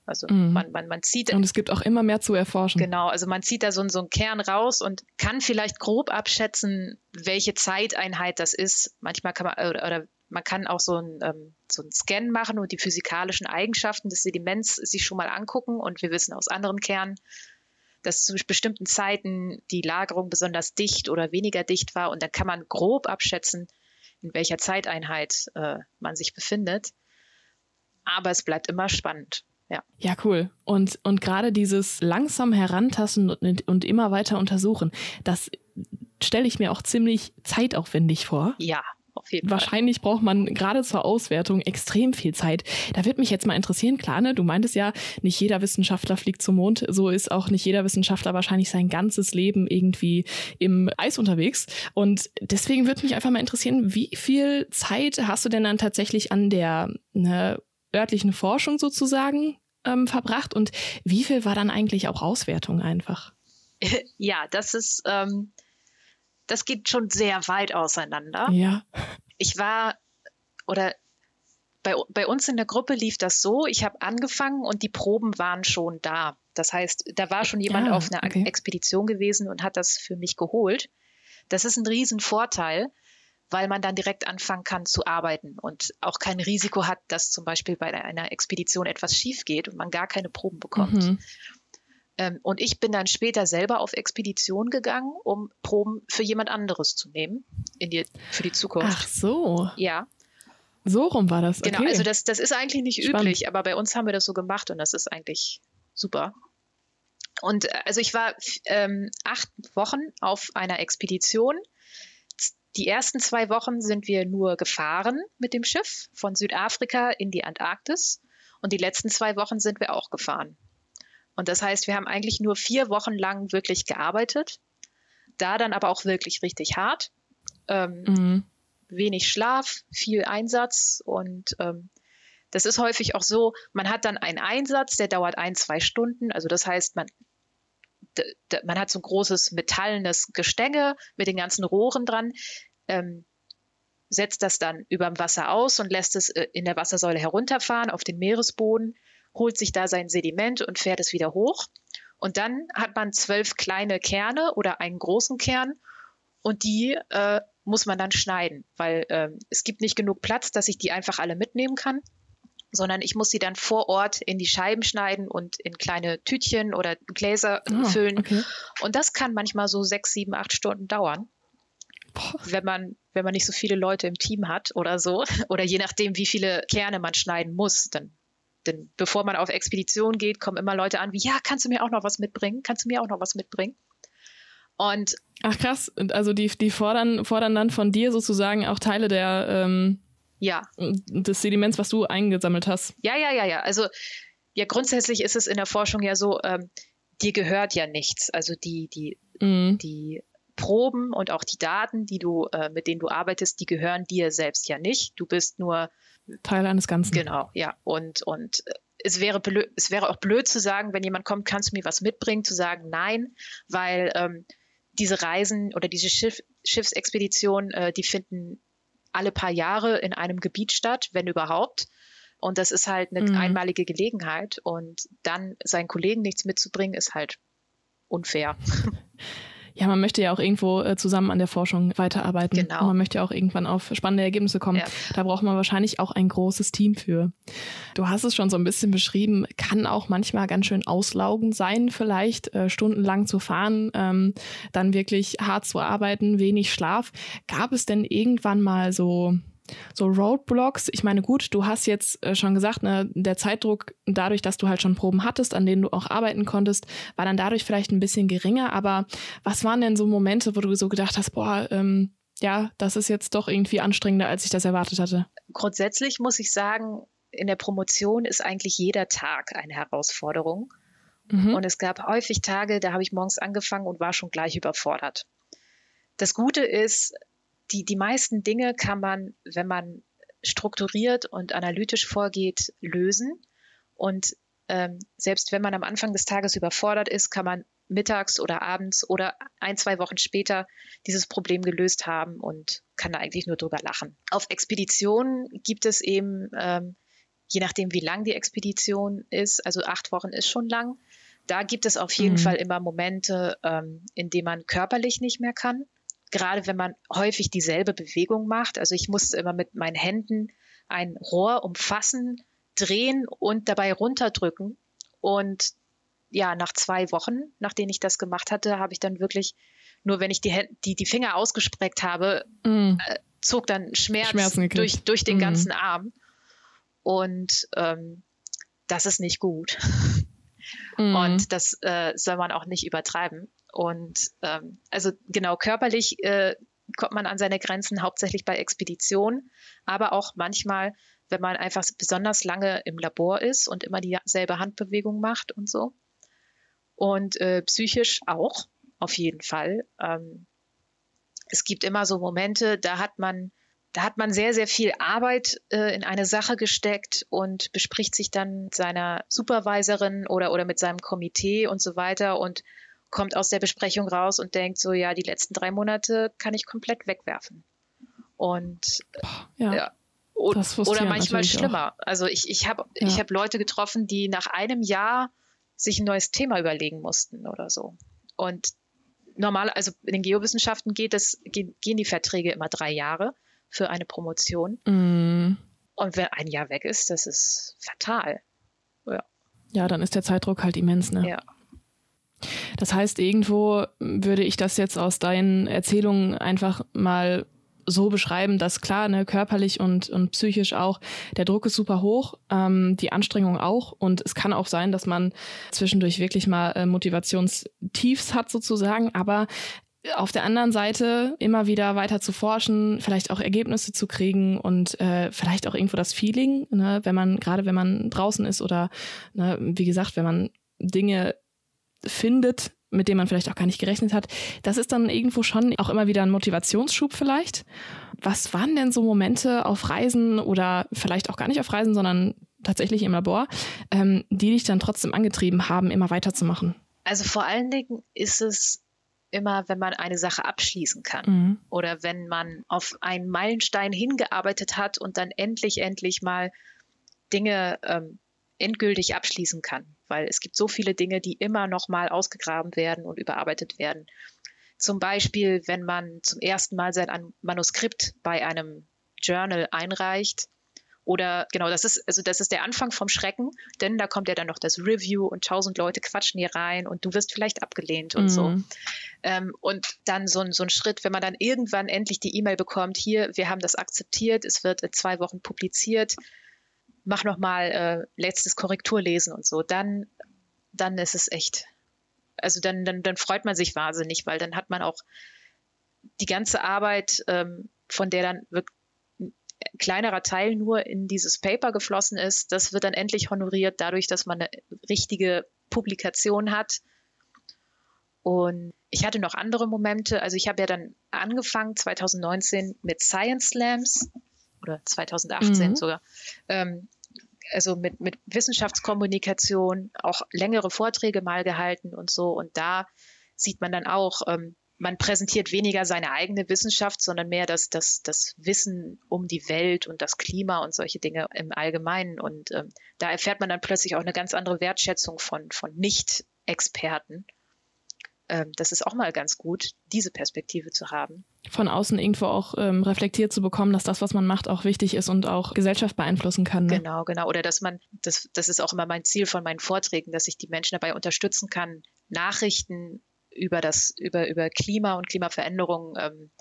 Also mhm. man, man, man zieht. Und es gibt auch immer mehr zu erforschen. Genau, also man zieht da so, so einen Kern raus und kann vielleicht grob abschätzen, welche Zeiteinheit das ist. Manchmal kann man, oder, oder man kann auch so einen, ähm, so einen Scan machen und die physikalischen Eigenschaften des Sediments sich schon mal angucken. Und wir wissen aus anderen Kernen, dass zu bestimmten Zeiten die Lagerung besonders dicht oder weniger dicht war. Und dann kann man grob abschätzen, in welcher Zeiteinheit äh, man sich befindet. Aber es bleibt immer spannend. Ja. ja, cool. Und, und gerade dieses langsam herantasten und, und immer weiter untersuchen, das stelle ich mir auch ziemlich zeitaufwendig vor. Ja, auf jeden Wahrscheinlich Fall. braucht man gerade zur Auswertung extrem viel Zeit. Da wird mich jetzt mal interessieren, klar, ne? Du meintest ja, nicht jeder Wissenschaftler fliegt zum Mond. So ist auch nicht jeder Wissenschaftler wahrscheinlich sein ganzes Leben irgendwie im Eis unterwegs. Und deswegen würde mich einfach mal interessieren, wie viel Zeit hast du denn dann tatsächlich an der ne, örtlichen Forschung sozusagen ähm, verbracht und wie viel war dann eigentlich auch Auswertung einfach? *laughs* Ja, das ist, ähm, das geht schon sehr weit auseinander. Ja. Ich war, oder bei, bei uns in der Gruppe lief das so, ich habe angefangen und die Proben waren schon da. Das heißt, da war schon jemand ah, auf einer okay. Expedition gewesen und hat das für mich geholt. Das ist ein Riesenvorteil, weil man dann direkt anfangen kann zu arbeiten und auch kein Risiko hat, dass zum Beispiel bei einer Expedition etwas schief geht und man gar keine Proben bekommt. Mhm. Ähm, und ich bin dann später selber auf Expedition gegangen, um Proben für jemand anderes zu nehmen die, für die Zukunft. Ach so. Ja. So rum war das. Genau, okay. Genau, also das, das ist eigentlich nicht Spannend. üblich, aber bei uns haben wir das so gemacht und das ist eigentlich super. Und äh, also ich war ähm, acht Wochen auf einer Expedition die ersten zwei Wochen sind wir nur gefahren mit dem Schiff von Südafrika in die Antarktis und die letzten zwei Wochen sind wir auch gefahren. Und das heißt, wir haben eigentlich nur vier Wochen lang wirklich gearbeitet, da dann aber auch wirklich richtig hart. Ähm, mhm. Wenig Schlaf, viel Einsatz und ähm, das ist häufig auch so, man hat dann einen Einsatz, der dauert ein, zwei Stunden. Also das heißt, man man hat so ein großes metallenes Gestänge mit den ganzen Rohren dran, ähm, setzt das dann über dem Wasser aus und lässt es äh, in der Wassersäule herunterfahren auf den Meeresboden, holt sich da sein Sediment und fährt es wieder hoch. Und dann hat man zwölf kleine Kerne oder einen großen Kern und die äh, muss man dann schneiden, weil äh, es gibt nicht genug Platz, dass ich die einfach alle mitnehmen kann sondern ich muss sie dann vor Ort in die Scheiben schneiden und in kleine Tütchen oder Gläser oh, füllen. Okay. Und das kann manchmal so sechs, sieben, acht Stunden dauern. Boah. Wenn man, wenn man nicht so viele Leute im Team hat oder so. *laughs* Oder je nachdem, wie viele Kerne man schneiden muss. Dann, denn bevor man auf Expedition geht, kommen immer Leute an wie, ja, kannst du mir auch noch was mitbringen? Kannst du mir auch noch was mitbringen? Und Ach krass, also die, die fordern, fordern dann von dir sozusagen auch Teile der ähm, ja. Des Sediments, was du eingesammelt hast. Ja, ja, ja, ja. Also ja, grundsätzlich ist es in der Forschung ja so, ähm, dir gehört ja nichts. Also die, die, mhm. die Proben und auch die Daten, die du, äh, mit denen du arbeitest, die gehören dir selbst ja nicht. Du bist nur Teil eines Ganzen. Genau, ja. Und, und äh, es wäre, blöd, es wäre auch blöd zu sagen, wenn jemand kommt, kannst du mir was mitbringen, zu sagen nein, weil ähm, diese Reisen oder diese Schiff, Schiffsexpeditionen, äh, die finden alle paar Jahre in einem Gebiet statt, wenn überhaupt. Und das ist halt eine mhm. einmalige Gelegenheit. Und dann seinen Kollegen nichts mitzubringen, ist halt unfair. *laughs* Ja, man möchte ja auch irgendwo äh, zusammen an der Forschung weiterarbeiten. Genau. Und man möchte ja auch irgendwann auf spannende Ergebnisse kommen. Ja. Da braucht man wahrscheinlich auch ein großes Team für. Du hast es schon so ein bisschen beschrieben, kann auch manchmal ganz schön auslaugend sein, vielleicht äh, stundenlang zu fahren, ähm, dann wirklich hart zu arbeiten, wenig Schlaf. Gab es denn irgendwann mal so so Roadblocks, ich meine, gut, du hast jetzt äh, schon gesagt, ne, der Zeitdruck, dadurch, dass du halt schon Proben hattest, an denen du auch arbeiten konntest, war dann dadurch vielleicht ein bisschen geringer. Aber was waren denn so Momente, wo du so gedacht hast, boah, ähm, ja, das ist jetzt doch irgendwie anstrengender, als ich das erwartet hatte? Grundsätzlich muss ich sagen, in der Promotion ist eigentlich jeder Tag eine Herausforderung. Mhm. Und es gab häufig Tage, da habe ich morgens angefangen und war schon gleich überfordert. Das Gute ist, die, die meisten Dinge kann man, wenn man strukturiert und analytisch vorgeht, lösen. Und ähm, selbst wenn man am Anfang des Tages überfordert ist, kann man mittags oder abends oder ein, zwei Wochen später dieses Problem gelöst haben und kann da eigentlich nur drüber lachen. Auf Expeditionen gibt es eben, ähm, je nachdem wie lang die Expedition ist, also acht Wochen ist schon lang, da gibt es auf jeden mhm. Fall immer Momente, ähm, in denen man körperlich nicht mehr kann gerade wenn man häufig dieselbe Bewegung macht. Also ich musste immer mit meinen Händen ein Rohr umfassen, drehen und dabei runterdrücken. Und ja, nach zwei Wochen, nachdem ich das gemacht hatte, habe ich dann wirklich, nur wenn ich die, die, die Finger ausgespreckt habe, mm. äh, zog dann Schmerz durch, durch den mm. ganzen Arm. Und ähm, das ist nicht gut. Mm. Und das äh, soll man auch nicht übertreiben. Und ähm, also genau körperlich äh, kommt man an seine Grenzen hauptsächlich bei Expeditionen, aber auch manchmal, wenn man einfach besonders lange im Labor ist und immer dieselbe Handbewegung macht und so. Und äh, psychisch auch, auf jeden Fall. Ähm, es gibt immer so Momente, da hat man, da hat man sehr, sehr viel Arbeit äh, in eine Sache gesteckt und bespricht sich dann mit seiner Supervisorin oder, oder mit seinem Komitee und so weiter und kommt aus der Besprechung raus und denkt so, ja, die letzten drei Monate kann ich komplett wegwerfen. Und ja. ja. Oder, oder manchmal schlimmer. Auch. Also ich, ich habe ja. ich hab Leute getroffen, die nach einem Jahr sich ein neues Thema überlegen mussten oder so. Und normal, also in den Geowissenschaften geht es, gehen, gehen die Verträge immer drei Jahre für eine Promotion. Mm. Und wenn ein Jahr weg ist, das ist fatal. Ja. Ja, dann ist der Zeitdruck halt immens, ne? Ja. Das heißt, irgendwo würde ich das jetzt aus deinen Erzählungen einfach mal so beschreiben, dass klar, ne, körperlich und, und psychisch auch, der Druck ist super hoch, ähm, die Anstrengung auch. Und es kann auch sein, dass man zwischendurch wirklich mal äh, Motivationstiefs hat sozusagen, aber auf der anderen Seite immer wieder weiter zu forschen, vielleicht auch Ergebnisse zu kriegen und äh, vielleicht auch irgendwo das Feeling, ne, wenn man, gerade wenn man draußen ist oder ne, wie gesagt, wenn man Dinge findet, mit dem man vielleicht auch gar nicht gerechnet hat. Das ist dann irgendwo schon auch immer wieder ein Motivationsschub vielleicht. Was waren denn so Momente auf Reisen oder vielleicht auch gar nicht auf Reisen, sondern tatsächlich im Labor, ähm, die dich dann trotzdem angetrieben haben, immer weiterzumachen? Also vor allen Dingen ist es immer, wenn man eine Sache abschließen kann mhm. oder wenn man auf einen Meilenstein hingearbeitet hat und dann endlich, endlich mal Dinge ähm, endgültig abschließen kann, weil es gibt so viele Dinge, die immer noch mal ausgegraben werden und überarbeitet werden. Zum Beispiel, wenn man zum ersten Mal sein Manuskript bei einem Journal einreicht, oder genau, das ist, also das ist der Anfang vom Schrecken, denn da kommt ja dann noch das Review und tausend Leute quatschen hier rein und du wirst vielleicht abgelehnt und mm. so. Mhm. Ähm, und dann so ein, so ein Schritt, wenn man dann irgendwann endlich die E-Mail bekommt, hier, wir haben das akzeptiert, es wird in zwei Wochen publiziert, mach noch mal äh, letztes Korrekturlesen und so, dann, dann ist es echt. Also dann, dann, dann freut man sich wahnsinnig, weil dann hat man auch die ganze Arbeit, ähm, von der dann wirklich ein kleinerer Teil nur in dieses Paper geflossen ist, das wird dann endlich honoriert dadurch, dass man eine richtige Publikation hat. Und ich hatte noch andere Momente. Also ich habe ja dann angefangen 2019 mit Science Slams oder 2018 mhm. sogar. Ähm, also mit, mit Wissenschaftskommunikation auch längere Vorträge mal gehalten und so. Und da sieht man dann auch, ähm, man präsentiert weniger seine eigene Wissenschaft, sondern mehr das, das, das Wissen um die Welt und das Klima und solche Dinge im Allgemeinen. Und ähm, da erfährt man dann plötzlich auch eine ganz andere Wertschätzung von, von Nicht-Experten. Ähm, das ist auch mal ganz gut, diese Perspektive zu haben. Von außen irgendwo auch ähm, reflektiert zu bekommen, dass das, was man macht, auch wichtig ist und auch Gesellschaft beeinflussen kann. Ne? Genau, genau. Oder dass man, das, das ist auch immer mein Ziel von meinen Vorträgen, dass ich die Menschen dabei unterstützen kann, Nachrichten über das, über, über Klima und Klimaveränderung ähm,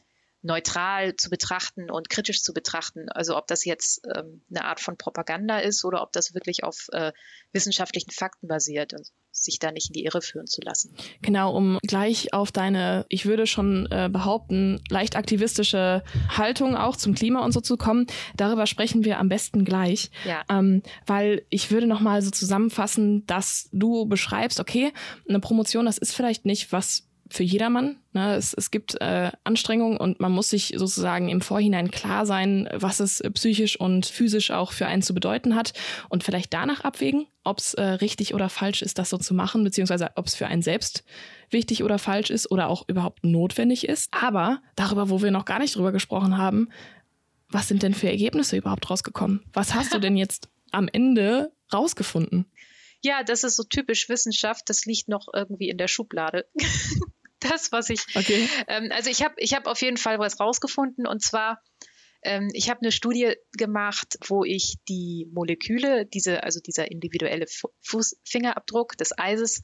neutral zu betrachten und kritisch zu betrachten. Also ob das jetzt ähm, eine Art von Propaganda ist oder ob das wirklich auf äh, wissenschaftlichen Fakten basiert und sich da nicht in die Irre führen zu lassen. Genau, um gleich auf deine, ich würde schon äh, behaupten, leicht aktivistische Haltung auch zum Klima und so zu kommen, darüber sprechen wir am besten gleich. Ja. Ähm, weil ich würde nochmal so zusammenfassen, dass du beschreibst, okay, eine Promotion, das ist vielleicht nicht was für jedermann. Ne? Es, es gibt äh, Anstrengungen und man muss sich sozusagen im Vorhinein klar sein, was es psychisch und physisch auch für einen zu bedeuten hat und vielleicht danach abwägen, ob es äh, richtig oder falsch ist, das so zu machen, beziehungsweise ob es für einen selbst wichtig oder falsch ist oder auch überhaupt notwendig ist. Aber darüber, wo wir noch gar nicht drüber gesprochen haben, was sind denn für Ergebnisse überhaupt rausgekommen? Was hast du denn jetzt am Ende rausgefunden? Ja, das ist so typisch Wissenschaft, das liegt noch irgendwie in der Schublade. *laughs* das, was ich. Okay. Ähm, also ich habe ich hab auf jeden Fall was rausgefunden und zwar, ähm, ich habe eine Studie gemacht, wo ich die Moleküle, diese, also dieser individuelle Fußfingerabdruck des Eises,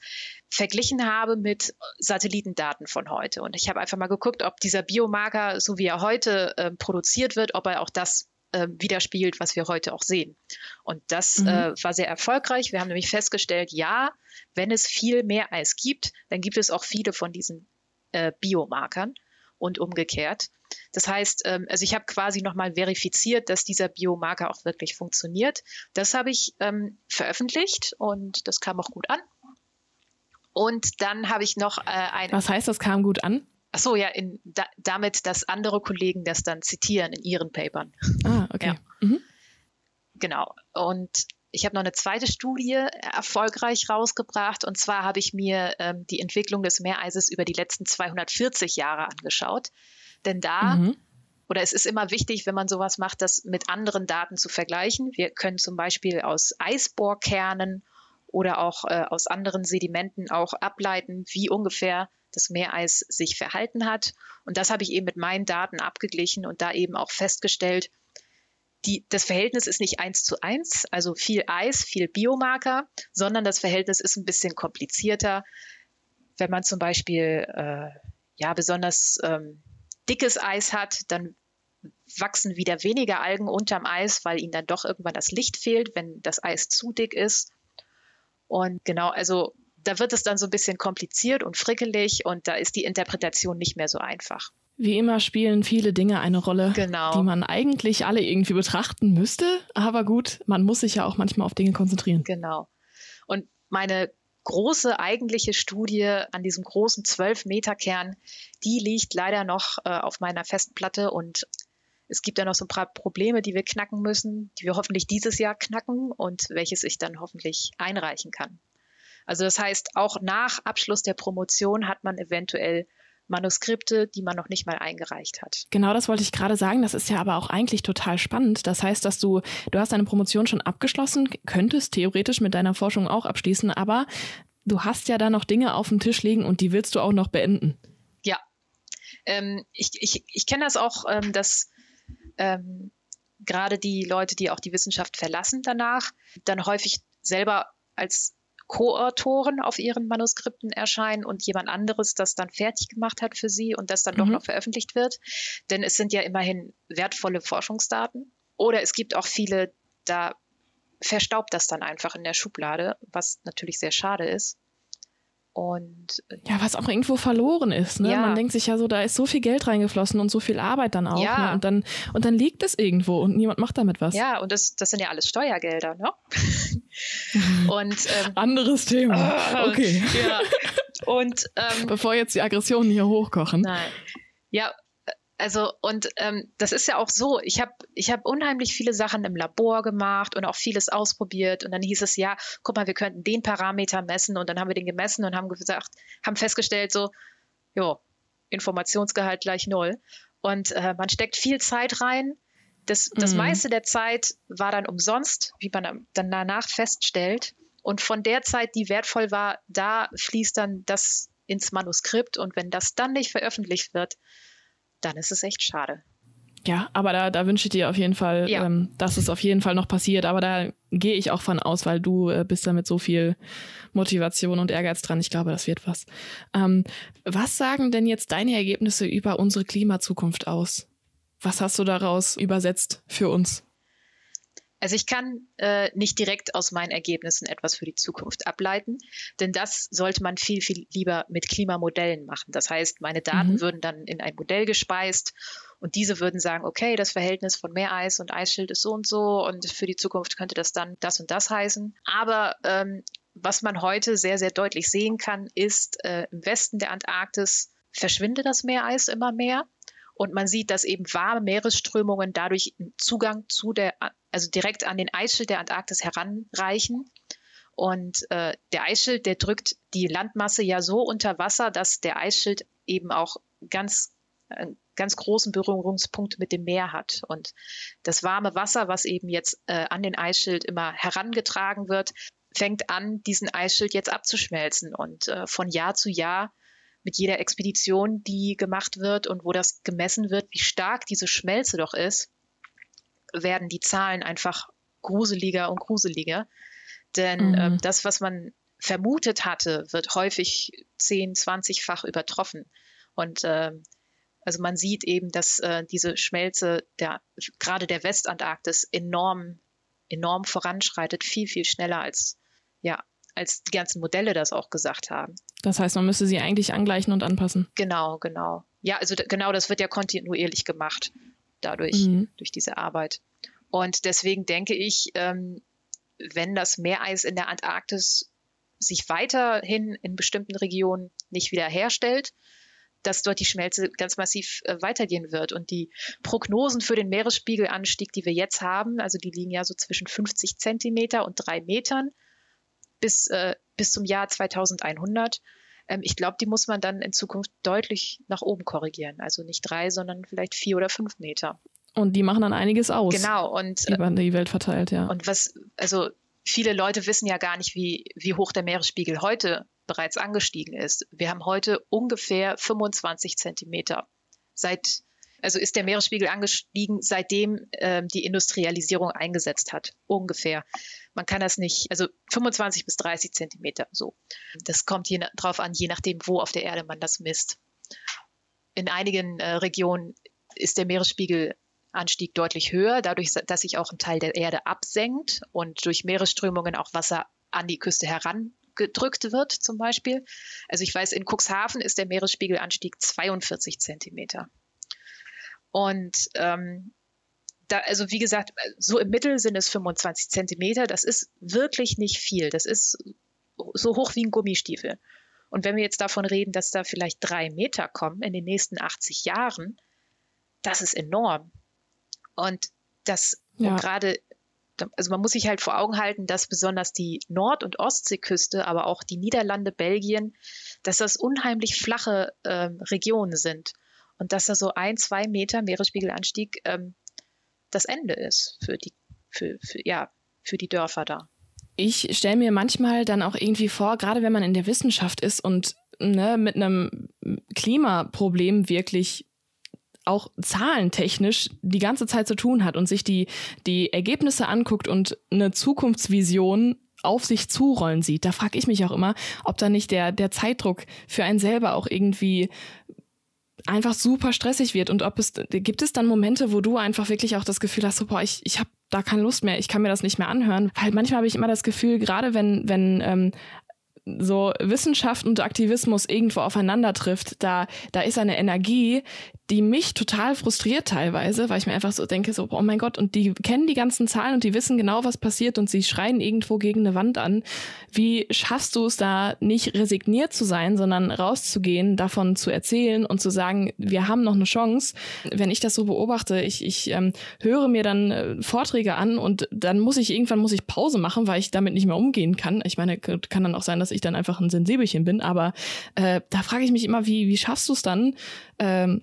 verglichen habe mit Satellitendaten von heute. Und ich habe einfach mal geguckt, ob dieser Biomarker, so wie er heute äh, produziert wird, ob er auch das äh, widerspiegelt, was wir heute auch sehen. Und das mhm. äh, war sehr erfolgreich. Wir haben nämlich festgestellt, ja, wenn es viel mehr Eis gibt, dann gibt es auch viele von diesen äh, Biomarkern und umgekehrt. Das heißt, ähm, also ich habe quasi nochmal verifiziert, dass dieser Biomarker auch wirklich funktioniert. Das habe ich ähm, veröffentlicht und das kam auch gut an. Und dann habe ich noch äh, ein. Was heißt, das kam gut an? Ach so, ja, in, da, damit, dass andere Kollegen das dann zitieren in ihren Papern. Ah, okay. Ja. Mhm. Genau. Und ich habe noch eine zweite Studie erfolgreich rausgebracht. Und zwar habe ich mir ähm, die Entwicklung des Meereises über die letzten 240 Jahre angeschaut. Denn da, mhm. oder es ist immer wichtig, wenn man sowas macht, das mit anderen Daten zu vergleichen. Wir können zum Beispiel aus Eisbohrkernen oder auch äh, aus anderen Sedimenten auch ableiten, wie ungefähr das Meereis sich verhalten hat. Und das habe ich eben mit meinen Daten abgeglichen und da eben auch festgestellt, die, das Verhältnis ist nicht eins zu eins, also viel Eis, viel Biomarker, sondern das Verhältnis ist ein bisschen komplizierter. Wenn man zum Beispiel äh, ja besonders ähm, dickes Eis hat, dann wachsen wieder weniger Algen unterm Eis, weil ihnen dann doch irgendwann das Licht fehlt, wenn das Eis zu dick ist. Und genau, also da wird es dann so ein bisschen kompliziert und frickelig und da ist die Interpretation nicht mehr so einfach. Wie immer spielen viele Dinge eine Rolle, genau. die man eigentlich alle irgendwie betrachten müsste. Aber gut, man muss sich ja auch manchmal auf Dinge konzentrieren. Genau. Und meine große eigentliche Studie an diesem großen 12-Meter-Kern, die liegt leider noch äh, auf meiner Festplatte und es gibt ja noch so ein paar Probleme, die wir knacken müssen, die wir hoffentlich dieses Jahr knacken und welches ich dann hoffentlich einreichen kann. Also das heißt, auch nach Abschluss der Promotion hat man eventuell Manuskripte, die man noch nicht mal eingereicht hat. Genau, das wollte ich gerade sagen. Das ist ja aber auch eigentlich total spannend. Das heißt, dass du, du hast deine Promotion schon abgeschlossen, könntest theoretisch mit deiner Forschung auch abschließen, aber du hast ja da noch Dinge auf dem Tisch liegen und die willst du auch noch beenden. Ja. Ähm, ich ich, ich kenne das auch, ähm, dass ähm, gerade die Leute, die auch die Wissenschaft verlassen danach, dann häufig selber als Co-Autoren auf ihren Manuskripten erscheinen und jemand anderes das dann fertig gemacht hat für sie und das dann mhm. doch noch veröffentlicht wird. Denn es sind ja immerhin wertvolle Forschungsdaten. Oder es gibt auch viele, da verstaubt das dann einfach in der Schublade, was natürlich sehr schade ist. Und äh, ja, was auch irgendwo verloren ist. Ne? Ja. Man denkt sich ja so, da ist so viel Geld reingeflossen und so viel Arbeit dann auch. Ja. Ne? Und, dann, und dann liegt es irgendwo und niemand macht damit was. Ja, und das, das sind ja alles Steuergelder, ne? *laughs* und, ähm, Anderes Thema. Ah, okay. Ja. Und ähm, bevor jetzt die Aggressionen hier hochkochen. Nein. Ja, also und ähm, das ist ja auch so, ich habe ich hab unheimlich viele Sachen im Labor gemacht und auch vieles ausprobiert und dann hieß es ja, guck mal, wir könnten den Parameter messen und dann haben wir den gemessen und haben gesagt, haben festgestellt so, jo, Informationsgehalt gleich null und äh, man steckt viel Zeit rein. Das, das mhm. meiste der Zeit war dann umsonst, wie man dann danach feststellt. Und von der Zeit, die wertvoll war, da fließt dann das ins Manuskript und wenn das dann nicht veröffentlicht wird, dann ist es echt schade. Ja, aber da, da wünsche ich dir auf jeden Fall, ja. ähm, dass es auf jeden Fall noch passiert. Aber da gehe ich auch von aus, weil du äh, bist da mit so viel Motivation und Ehrgeiz dran. Ich glaube, das wird was. Ähm, was sagen denn jetzt deine Ergebnisse über unsere Klimazukunft aus? Was hast du daraus übersetzt für uns? Also ich kann äh, nicht direkt aus meinen Ergebnissen etwas für die Zukunft ableiten, denn das sollte man viel, viel lieber mit Klimamodellen machen. Das heißt, meine Daten mhm. würden dann in ein Modell gespeist und diese würden sagen, okay, das Verhältnis von Meereis und Eisschild ist so und so und für die Zukunft könnte das dann das und das heißen. Aber ähm, was man heute sehr, sehr deutlich sehen kann, ist, äh, im Westen der Antarktis verschwindet das Meereis immer mehr. Und man sieht, dass eben warme Meeresströmungen dadurch Zugang zu der, also direkt an den Eisschild der Antarktis heranreichen. Und äh, der Eisschild, der drückt die Landmasse ja so unter Wasser, dass der Eisschild eben auch ganz, äh, ganz großen Berührungspunkt mit dem Meer hat. Und das warme Wasser, was eben jetzt äh, an den Eisschild immer herangetragen wird, fängt an, diesen Eisschild jetzt abzuschmelzen. Und äh, von Jahr zu Jahr mit jeder Expedition, die gemacht wird und wo das gemessen wird, wie stark diese Schmelze doch ist, werden die Zahlen einfach gruseliger und gruseliger. Denn mhm. ähm, das, was man vermutet hatte, wird häufig 10, 20-fach übertroffen. Und ähm, also man sieht eben, dass äh, diese Schmelze der, gerade der Westantarktis enorm, enorm voranschreitet, viel, viel schneller als, ja, als die ganzen Modelle das auch gesagt haben. Das heißt, man müsste sie eigentlich angleichen und anpassen. Genau, genau. Ja, also genau, das wird ja kontinuierlich gemacht dadurch, mhm. durch diese Arbeit. Und deswegen denke ich, ähm, wenn das Meereis in der Antarktis sich weiterhin in bestimmten Regionen nicht wiederherstellt, dass dort die Schmelze ganz massiv äh, weitergehen wird. Und die Prognosen für den Meeresspiegelanstieg, die wir jetzt haben, also die liegen ja so zwischen 50 Zentimeter und drei Metern bis, äh, bis zum Jahr 2100. Ähm, ich glaube, die muss man dann in Zukunft deutlich nach oben korrigieren. Also nicht drei, sondern vielleicht vier oder fünf Meter. Und die machen dann einiges aus. Genau. Und, über die Welt verteilt, ja. Und was, also viele Leute wissen ja gar nicht, wie, wie hoch der Meeresspiegel heute bereits angestiegen ist. Wir haben heute ungefähr 25 Zentimeter. Seit also ist der Meeresspiegel angestiegen, seitdem ähm, die Industrialisierung eingesetzt hat, ungefähr. Man kann das nicht, also 25 bis 30 Zentimeter so. Das kommt je drauf an, je nachdem, wo auf der Erde man das misst. In einigen äh, Regionen ist der Meeresspiegelanstieg deutlich höher, dadurch, dass sich auch ein Teil der Erde absenkt und durch Meeresströmungen auch Wasser an die Küste herangedrückt wird, zum Beispiel. Also ich weiß, in Cuxhaven ist der Meeresspiegelanstieg 42 Zentimeter. Und ähm, da, also wie gesagt, so im Mittel sind es 25 Zentimeter. Das ist wirklich nicht viel. Das ist so hoch wie ein Gummistiefel. Und wenn wir jetzt davon reden, dass da vielleicht drei Meter kommen in den nächsten 80 Jahren, das ist enorm. Und das ja. gerade, also man muss sich halt vor Augen halten, dass besonders die Nord- und Ostseeküste, aber auch die Niederlande, Belgien, dass das unheimlich flache äh, Regionen sind und dass da so ein, zwei Meter Meeresspiegelanstieg ähm, das Ende ist für die, für, für, ja, für die Dörfer da. Ich stelle mir manchmal dann auch irgendwie vor, gerade wenn man in der Wissenschaft ist und ne, mit einem Klimaproblem wirklich auch zahlentechnisch die ganze Zeit zu tun hat und sich die, die Ergebnisse anguckt und eine Zukunftsvision auf sich zurollen sieht, da frage ich mich auch immer, ob da nicht der, der Zeitdruck für einen selber auch irgendwie einfach super stressig wird und ob es gibt es dann Momente, wo du einfach wirklich auch das Gefühl hast, so, boah, ich, ich habe da keine Lust mehr, ich kann mir das nicht mehr anhören. Weil manchmal habe ich immer das Gefühl, gerade wenn, wenn ähm, so Wissenschaft und Aktivismus irgendwo aufeinander trifft, da, da ist eine Energie, die mich total frustriert teilweise, weil ich mir einfach so denke, so, oh mein Gott, und die kennen die ganzen Zahlen und die wissen genau, was passiert und sie schreien irgendwo gegen eine Wand an. Wie schaffst du es da nicht resigniert zu sein, sondern rauszugehen, davon zu erzählen und zu sagen, wir haben noch eine Chance? Wenn ich das so beobachte, ich, ich ähm, höre mir dann äh, Vorträge an und dann muss ich irgendwann muss ich Pause machen, weil ich damit nicht mehr umgehen kann. Ich meine, kann dann auch sein, dass ich dann einfach ein Sensibelchen bin, aber äh, da frage ich mich immer, wie, wie schaffst du es dann, ähm,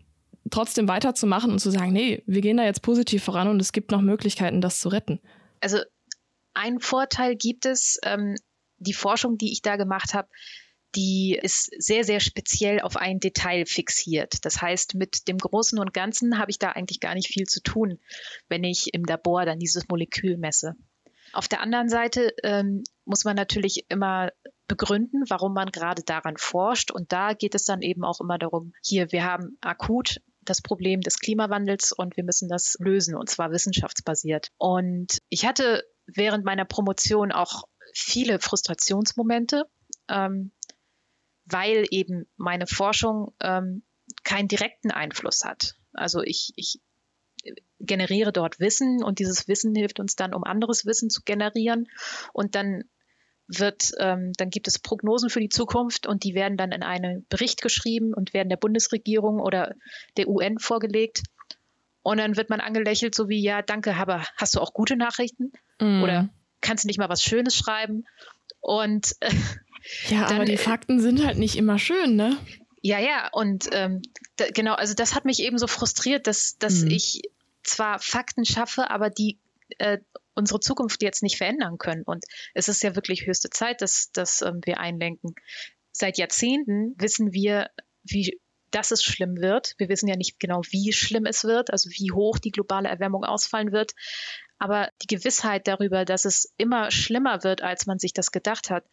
trotzdem weiterzumachen und zu sagen, nee, wir gehen da jetzt positiv voran und es gibt noch Möglichkeiten, das zu retten? Also ein Vorteil gibt es, ähm, die Forschung, die ich da gemacht habe, die ist sehr, sehr speziell auf ein Detail fixiert. Das heißt, mit dem Großen und Ganzen habe ich da eigentlich gar nicht viel zu tun, wenn ich im Labor dann dieses Molekül messe. Auf der anderen Seite ähm, muss man natürlich immer begründen, warum man gerade daran forscht. Und da geht es dann eben auch immer darum, hier, wir haben akut das Problem des Klimawandels und wir müssen das lösen und zwar wissenschaftsbasiert. Und ich hatte während meiner Promotion auch viele Frustrationsmomente, ähm, weil eben meine Forschung ähm, keinen direkten Einfluss hat. Also ich, ich generiere dort Wissen und dieses Wissen hilft uns dann, um anderes Wissen zu generieren. Und dann wird, ähm, dann gibt es Prognosen für die Zukunft und die werden dann in einen Bericht geschrieben und werden der Bundesregierung oder der UN vorgelegt. Und dann wird man angelächelt, so wie, ja, danke, aber hast du auch gute Nachrichten? Mm. Oder kannst du nicht mal was Schönes schreiben? Und äh, ja, dann, aber die Fakten sind halt nicht immer schön, ne? Ja, ja, und ähm, da, genau, also das hat mich eben so frustriert, dass, dass mm. ich zwar Fakten schaffe, aber die äh, unsere Zukunft jetzt nicht verändern können. Und es ist ja wirklich höchste Zeit, dass, dass ähm, wir einlenken. Seit Jahrzehnten wissen wir, wie dass es schlimm wird. Wir wissen ja nicht genau, wie schlimm es wird, also wie hoch die globale Erwärmung ausfallen wird. Aber die Gewissheit darüber, dass es immer schlimmer wird, als man sich das gedacht hat,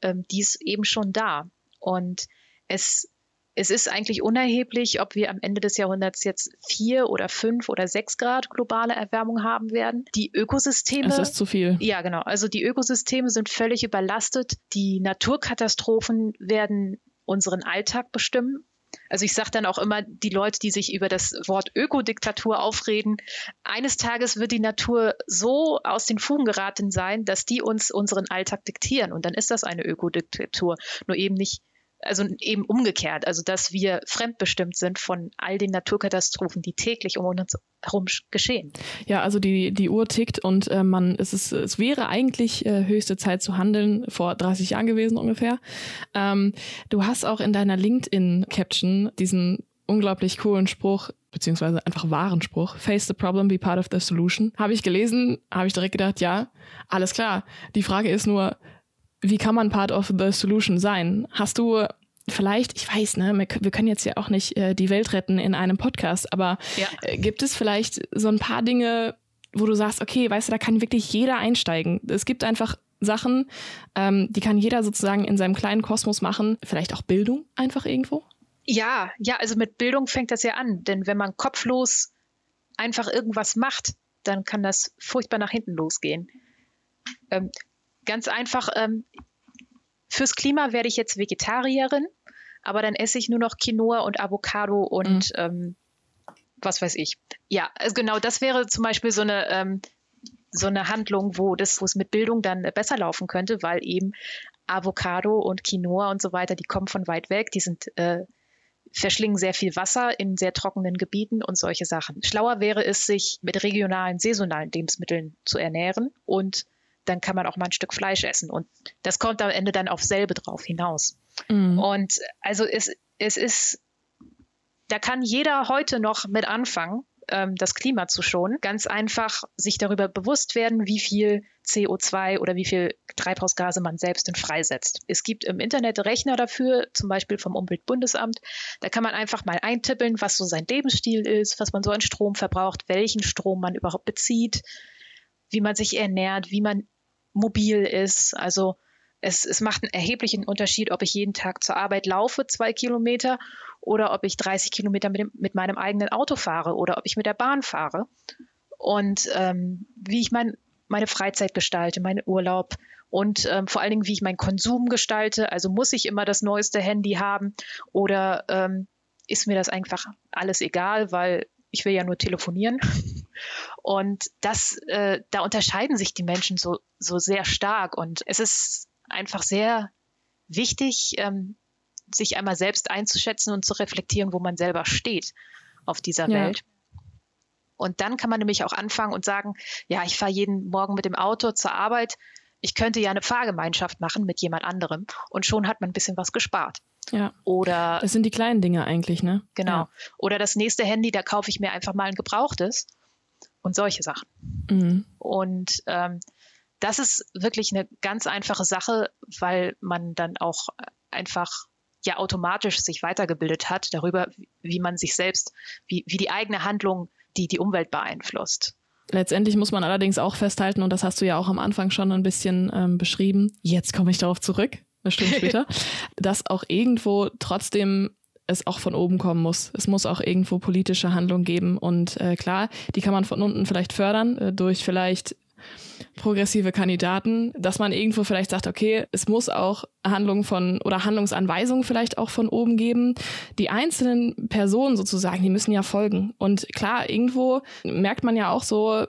ähm, die ist eben schon da. Und es es ist eigentlich unerheblich, ob wir am Ende des Jahrhunderts jetzt vier oder fünf oder sechs Grad globale Erwärmung haben werden. Die Ökosysteme. Das ist zu viel. Ja, genau. Also die Ökosysteme sind völlig überlastet. Die Naturkatastrophen werden unseren Alltag bestimmen. Also ich sage dann auch immer, die Leute, die sich über das Wort Ökodiktatur aufreden, eines Tages wird die Natur so aus den Fugen geraten sein, dass die uns unseren Alltag diktieren. Und dann ist das eine Ökodiktatur. Nur eben nicht also eben umgekehrt, also dass wir fremdbestimmt sind von all den Naturkatastrophen, die täglich um uns herum geschehen. Ja, also die, die Uhr tickt und äh, man, es, ist, es wäre eigentlich äh, höchste Zeit zu handeln, vor 30 Jahren gewesen ungefähr. Ähm, du hast auch in deiner LinkedIn-Caption diesen unglaublich coolen Spruch, beziehungsweise einfach wahren Spruch, Face the problem, be part of the solution. Habe ich gelesen, habe ich direkt gedacht, ja, alles klar. Die Frage ist nur, wie kann man Part of the Solution sein? Hast du vielleicht, ich weiß, ne, wir können jetzt ja auch nicht äh, die Welt retten in einem Podcast, aber ja. äh, gibt es vielleicht so ein paar Dinge, wo du sagst, okay, weißt du, da kann wirklich jeder einsteigen. Es gibt einfach Sachen, ähm, die kann jeder sozusagen in seinem kleinen Kosmos machen. Vielleicht auch Bildung einfach irgendwo? Ja, ja, also mit Bildung fängt das ja an. Denn wenn man kopflos einfach irgendwas macht, dann kann das furchtbar nach hinten losgehen. Ähm, Ganz einfach, ähm, fürs Klima werde ich jetzt Vegetarierin, aber dann esse ich nur noch Quinoa und Avocado und mhm. ähm, was weiß ich. Ja, also genau, das wäre zum Beispiel so eine, ähm, so eine Handlung, wo das, wo es mit Bildung dann besser laufen könnte, weil eben Avocado und Quinoa und so weiter, die kommen von weit weg, die sind äh, verschlingen sehr viel Wasser in sehr trockenen Gebieten und solche Sachen. Schlauer wäre es, sich mit regionalen, saisonalen Lebensmitteln zu ernähren und dann kann man auch mal ein Stück Fleisch essen. Und das kommt am Ende dann auf selbe drauf hinaus. Mhm. Und also es, es ist, da kann jeder heute noch mit anfangen, ähm, das Klima zu schonen. Ganz einfach sich darüber bewusst werden, wie viel CO2 oder wie viel Treibhausgase man selbst freisetzt. Es gibt im Internet Rechner dafür, zum Beispiel vom Umweltbundesamt. Da kann man einfach mal eintippeln, was so sein Lebensstil ist, was man so an Strom verbraucht, welchen Strom man überhaupt bezieht, wie man sich ernährt, wie man mobil ist. Also es, es macht einen erheblichen Unterschied, ob ich jeden Tag zur Arbeit laufe, zwei Kilometer, oder ob ich 30 Kilometer mit, dem, mit meinem eigenen Auto fahre oder ob ich mit der Bahn fahre. Und ähm, wie ich mein, meine Freizeit gestalte, meinen Urlaub und ähm, vor allen Dingen, wie ich meinen Konsum gestalte. Also muss ich immer das neueste Handy haben oder ähm, ist mir das einfach alles egal, weil ich will ja nur telefonieren. Und das, äh, da unterscheiden sich die Menschen so, so sehr stark. Und es ist einfach sehr wichtig, ähm, sich einmal selbst einzuschätzen und zu reflektieren, wo man selber steht auf dieser ja. Welt. Und dann kann man nämlich auch anfangen und sagen, ja, ich fahre jeden Morgen mit dem Auto zur Arbeit. Ich könnte ja eine Fahrgemeinschaft machen mit jemand anderem. Und schon hat man ein bisschen was gespart. Ja. Oder. Das sind die kleinen Dinge eigentlich, ne? Genau. Ja. Oder das nächste Handy, da kaufe ich mir einfach mal ein gebrauchtes und solche Sachen. Mhm. Und ähm, das ist wirklich eine ganz einfache Sache, weil man dann auch einfach ja automatisch sich weitergebildet hat darüber, wie man sich selbst, wie, wie die eigene Handlung die die Umwelt beeinflusst. Letztendlich muss man allerdings auch festhalten, und das hast du ja auch am Anfang schon ein bisschen ähm, beschrieben, jetzt komme ich darauf zurück, eine Stunde *laughs* später, dass auch irgendwo trotzdem es auch von oben kommen muss. Es muss auch irgendwo politische Handlung geben. Und äh, klar, die kann man von unten vielleicht fördern, äh, durch vielleicht progressive Kandidaten, dass man irgendwo vielleicht sagt, okay, es muss auch Handlungen von oder Handlungsanweisungen vielleicht auch von oben geben. Die einzelnen Personen sozusagen, die müssen ja folgen. Und klar, irgendwo merkt man ja auch so,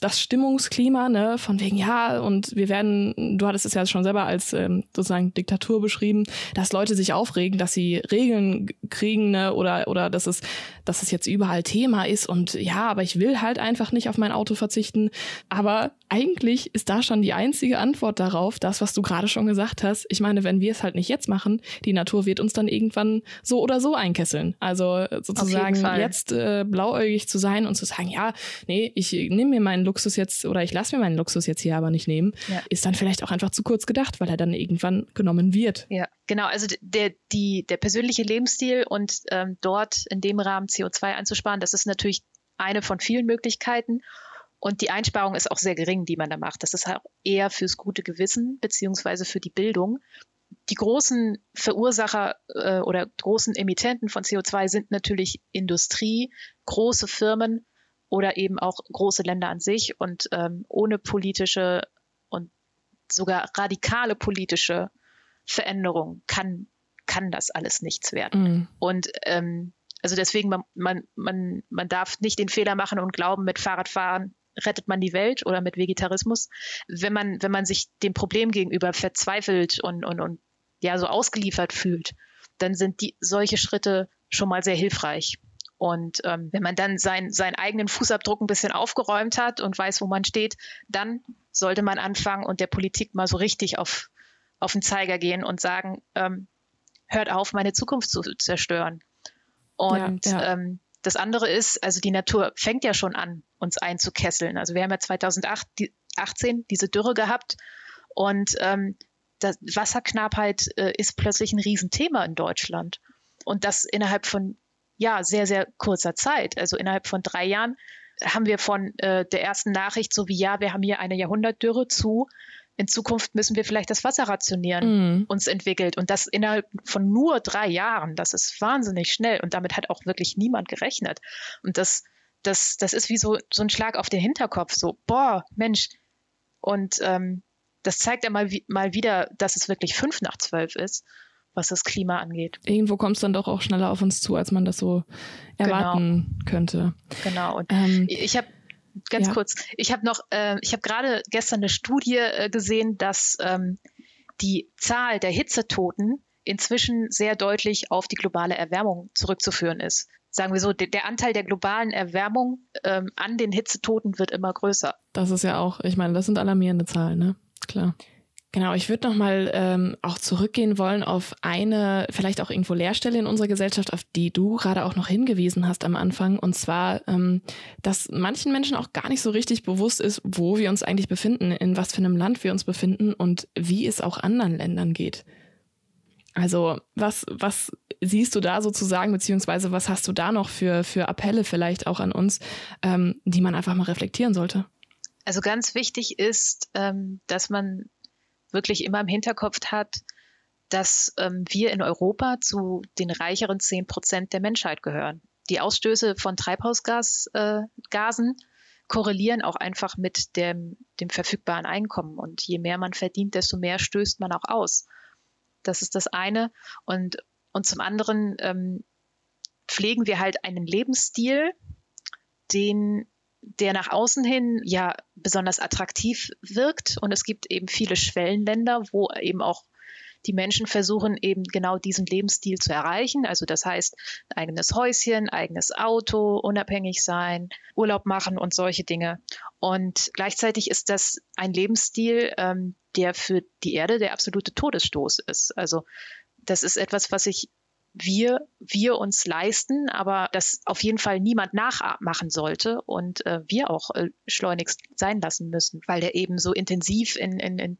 das Stimmungsklima, ne, von wegen, ja, und wir werden, du hattest es ja schon selber als ähm, sozusagen Diktatur beschrieben, dass Leute sich aufregen, dass sie Regeln kriegen, ne, oder, oder dass es, dass es jetzt überall Thema ist und ja, aber ich will halt einfach nicht auf mein Auto verzichten. Aber eigentlich ist da schon die einzige Antwort darauf, das, was du gerade schon gesagt hast. Ich meine, wenn wir es halt nicht jetzt machen, die Natur wird uns dann irgendwann so oder so einkesseln. Also sozusagen jetzt äh, blauäugig zu sein und zu sagen, ja, nee, ich nehme mir meinen Luxus jetzt oder ich lasse mir meinen Luxus jetzt hier aber nicht nehmen, ja. ist dann vielleicht auch einfach zu kurz gedacht, weil er dann irgendwann genommen wird. Ja, genau. Also der, die, der persönliche Lebensstil und ähm, dort in dem Rahmen CO2 einzusparen, das ist natürlich eine von vielen Möglichkeiten. Und die Einsparung ist auch sehr gering, die man da macht. Das ist halt eher fürs gute Gewissen beziehungsweise für die Bildung. Die großen Verursacher äh, oder großen Emittenten von CO2 sind natürlich Industrie, große Firmen oder eben auch große Länder an sich. Und ähm, ohne politische und sogar radikale politische Veränderung kann, kann das alles nichts werden. Mhm. Und ähm, also deswegen, man, man, man, man darf nicht den Fehler machen und glauben, mit Fahrradfahren rettet man die Welt oder mit Vegetarismus. Wenn man, wenn man sich dem Problem gegenüber verzweifelt und, und, und ja so ausgeliefert fühlt, dann sind die solche Schritte schon mal sehr hilfreich. Und ähm, wenn man dann sein, seinen eigenen Fußabdruck ein bisschen aufgeräumt hat und weiß, wo man steht, dann sollte man anfangen und der Politik mal so richtig auf, auf den Zeiger gehen und sagen, ähm, hört auf, meine Zukunft zu zerstören. Und ja, ja. Ähm, das andere ist, also die Natur fängt ja schon an, uns einzukesseln. Also wir haben ja 2018 diese Dürre gehabt und ähm, das Wasserknappheit äh, ist plötzlich ein Riesenthema in Deutschland. Und das innerhalb von ja sehr, sehr kurzer Zeit. Also innerhalb von drei Jahren haben wir von äh, der ersten Nachricht so wie ja, wir haben hier eine Jahrhundertdürre zu, in Zukunft müssen wir vielleicht das Wasser rationieren, mm. uns entwickelt. Und das innerhalb von nur drei Jahren, das ist wahnsinnig schnell. Und damit hat auch wirklich niemand gerechnet. Und das, das, das ist wie so, so ein Schlag auf den Hinterkopf, so, boah, Mensch. Und ähm, das zeigt ja mal, mal wieder, dass es wirklich fünf nach zwölf ist, was das Klima angeht. Irgendwo kommt es dann doch auch schneller auf uns zu, als man das so erwarten genau. könnte. Genau. Und ähm, ich habe ganz ja. kurz. Ich habe noch, äh, ich habe gerade gestern eine Studie äh, gesehen, dass ähm, die Zahl der Hitzetoten inzwischen sehr deutlich auf die globale Erwärmung zurückzuführen ist. Sagen wir so, der, der Anteil der globalen Erwärmung ähm, an den Hitzetoten wird immer größer. Das ist ja auch, ich meine, das sind alarmierende Zahlen, ne? Klar. Genau, ich würde nochmal ähm, auch zurückgehen wollen auf eine, vielleicht auch irgendwo Leerstelle in unserer Gesellschaft, auf die du gerade auch noch hingewiesen hast am Anfang. Und zwar, ähm, dass manchen Menschen auch gar nicht so richtig bewusst ist, wo wir uns eigentlich befinden, in was für einem Land wir uns befinden und wie es auch anderen Ländern geht. Also was, was siehst du da sozusagen, beziehungsweise was hast du da noch für, für Appelle vielleicht auch an uns, ähm, die man einfach mal reflektieren sollte? Also ganz wichtig ist, ähm, dass man wirklich immer im Hinterkopf hat, dass ähm, wir in Europa zu den reicheren 10 Prozent der Menschheit gehören. Die Ausstöße von Treibhausgasen äh, korrelieren auch einfach mit dem, dem verfügbaren Einkommen. Und je mehr man verdient, desto mehr stößt man auch aus. Das ist das eine. Und, und zum anderen ähm, pflegen wir halt einen Lebensstil, den der nach außen hin ja besonders attraktiv wirkt. Und es gibt eben viele Schwellenländer, wo eben auch die Menschen versuchen eben genau diesen Lebensstil zu erreichen. Also das heißt, eigenes Häuschen, eigenes Auto, unabhängig sein, Urlaub machen und solche Dinge. Und gleichzeitig ist das ein Lebensstil, ähm, der für die Erde der absolute Todesstoß ist. Also das ist etwas, was ich wir, wir uns leisten, aber das auf jeden Fall niemand nachmachen sollte und äh, wir auch äh, schleunigst sein lassen müssen, weil der eben so intensiv in, in, in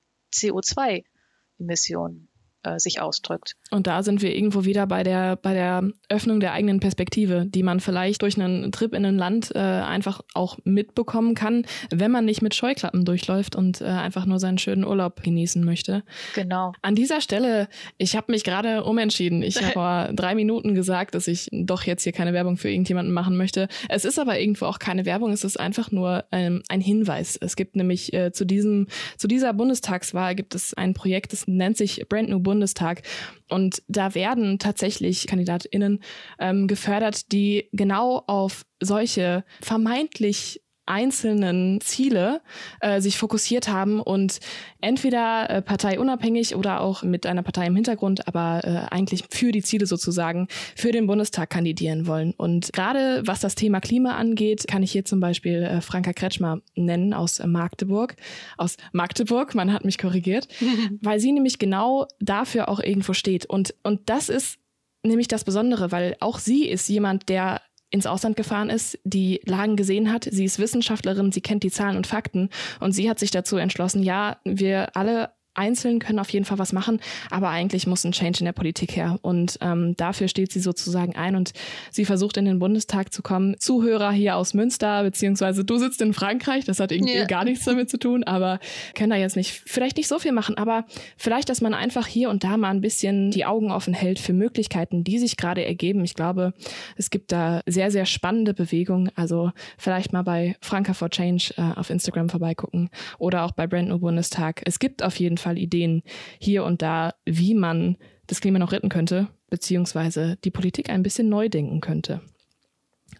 CO2-Emissionen äh, sich ausdrückt. Und da sind wir irgendwo wieder bei der, bei der Öffnung der eigenen Perspektive, die man vielleicht durch einen Trip in ein Land äh, einfach auch mitbekommen kann, wenn man nicht mit Scheuklappen durchläuft und äh, einfach nur seinen schönen Urlaub genießen möchte. Genau. An dieser Stelle, ich habe mich gerade umentschieden. Ich habe vor *laughs* drei Minuten gesagt, dass ich doch jetzt hier keine Werbung für irgendjemanden machen möchte. Es ist aber irgendwo auch keine Werbung, es ist einfach nur ähm, ein Hinweis. Es gibt nämlich äh, zu diesem, zu dieser Bundestagswahl gibt es ein Projekt, das nennt sich Brand New Bundestag. Und da werden tatsächlich KandidatInnen ähm, gefördert, die genau auf solche vermeintlich einzelnen Ziele äh, sich fokussiert haben und entweder äh, parteiunabhängig oder auch mit einer Partei im Hintergrund, aber äh, eigentlich für die Ziele sozusagen für den Bundestag kandidieren wollen. Und gerade was das Thema Klima angeht, kann ich hier zum Beispiel äh, Franka Kretschmer nennen aus Magdeburg. Aus Magdeburg, man hat mich korrigiert, *laughs* weil sie nämlich genau dafür auch irgendwo steht. Und, und das ist nämlich das Besondere, weil auch sie ist jemand, der ins Ausland gefahren ist, die Lagen gesehen hat. Sie ist Wissenschaftlerin, sie kennt die Zahlen und Fakten und sie hat sich dazu entschlossen, ja, wir alle einzeln können auf jeden Fall was machen, aber eigentlich muss ein Change in der Politik her. Und ähm, dafür steht sie sozusagen ein und sie versucht in den Bundestag zu kommen. Zuhörer hier aus Münster, beziehungsweise du sitzt in Frankreich, das hat irgendwie yeah. gar nichts damit zu tun, aber können da jetzt nicht, vielleicht nicht so viel machen, aber vielleicht, dass man einfach hier und da mal ein bisschen die Augen offen hält für Möglichkeiten, die sich gerade ergeben. Ich glaube, es gibt da sehr, sehr spannende Bewegungen. Also vielleicht mal bei Franka for Change äh, auf Instagram vorbeigucken oder auch bei Brand New Bundestag. Es gibt auf jeden Fall Fall Ideen hier und da, wie man das Klima noch retten könnte, beziehungsweise die Politik ein bisschen neu denken könnte.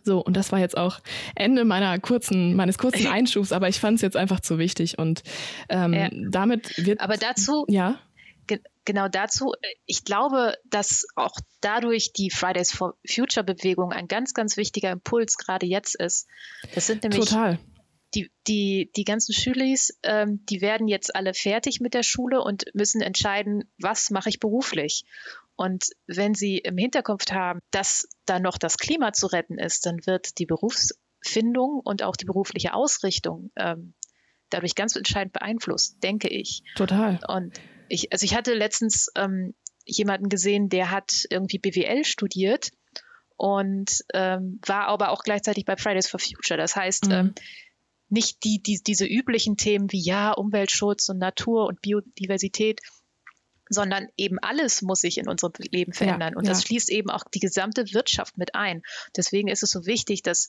So, und das war jetzt auch Ende meiner kurzen, meines kurzen *laughs* Einschubs, aber ich fand es jetzt einfach zu wichtig und ähm, ja. damit wird. Aber dazu, ja. Ge genau dazu, ich glaube, dass auch dadurch die Fridays for Future Bewegung ein ganz, ganz wichtiger Impuls gerade jetzt ist. Das sind nämlich Total die, die, die ganzen Schülis, ähm, die werden jetzt alle fertig mit der Schule und müssen entscheiden, was mache ich beruflich. Und wenn sie im Hinterkopf haben, dass da noch das Klima zu retten ist, dann wird die Berufsfindung und auch die berufliche Ausrichtung ähm, dadurch ganz entscheidend beeinflusst, denke ich. Total. Und ich, also ich hatte letztens ähm, jemanden gesehen, der hat irgendwie BWL studiert und ähm, war aber auch gleichzeitig bei Fridays for Future. Das heißt, mhm. ähm, nicht die, die, diese üblichen Themen wie ja, Umweltschutz und Natur und Biodiversität, sondern eben alles muss sich in unserem Leben verändern. Ja, und das schließt eben auch die gesamte Wirtschaft mit ein. Deswegen ist es so wichtig, dass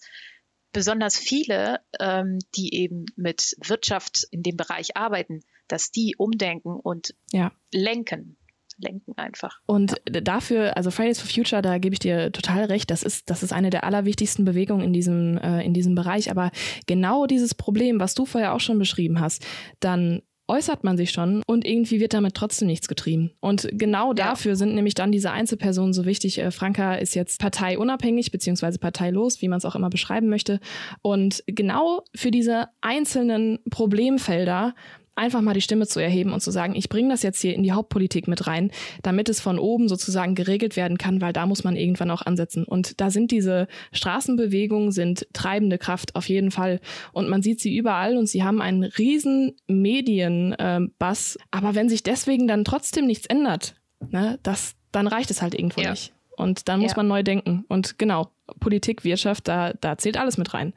besonders viele, ähm, die eben mit Wirtschaft in dem Bereich arbeiten, dass die umdenken und ja. lenken lenken einfach. Und ja. dafür, also Fridays for Future, da gebe ich dir total recht, das ist, das ist eine der allerwichtigsten Bewegungen in diesem, äh, in diesem Bereich. Aber genau dieses Problem, was du vorher auch schon beschrieben hast, dann äußert man sich schon und irgendwie wird damit trotzdem nichts getrieben. Und genau dafür ja. sind nämlich dann diese Einzelpersonen so wichtig. Äh, Franka ist jetzt parteiunabhängig beziehungsweise parteilos, wie man es auch immer beschreiben möchte. Und genau für diese einzelnen Problemfelder einfach mal die Stimme zu erheben und zu sagen, ich bringe das jetzt hier in die Hauptpolitik mit rein, damit es von oben sozusagen geregelt werden kann, weil da muss man irgendwann auch ansetzen. Und da sind diese Straßenbewegungen, sind treibende Kraft auf jeden Fall. Und man sieht sie überall und sie haben einen riesen Medienbass. Äh, Aber wenn sich deswegen dann trotzdem nichts ändert, ne, das, dann reicht es halt irgendwo ja. nicht. Und dann muss ja. man neu denken. Und genau, Politik, Wirtschaft, da, da zählt alles mit rein.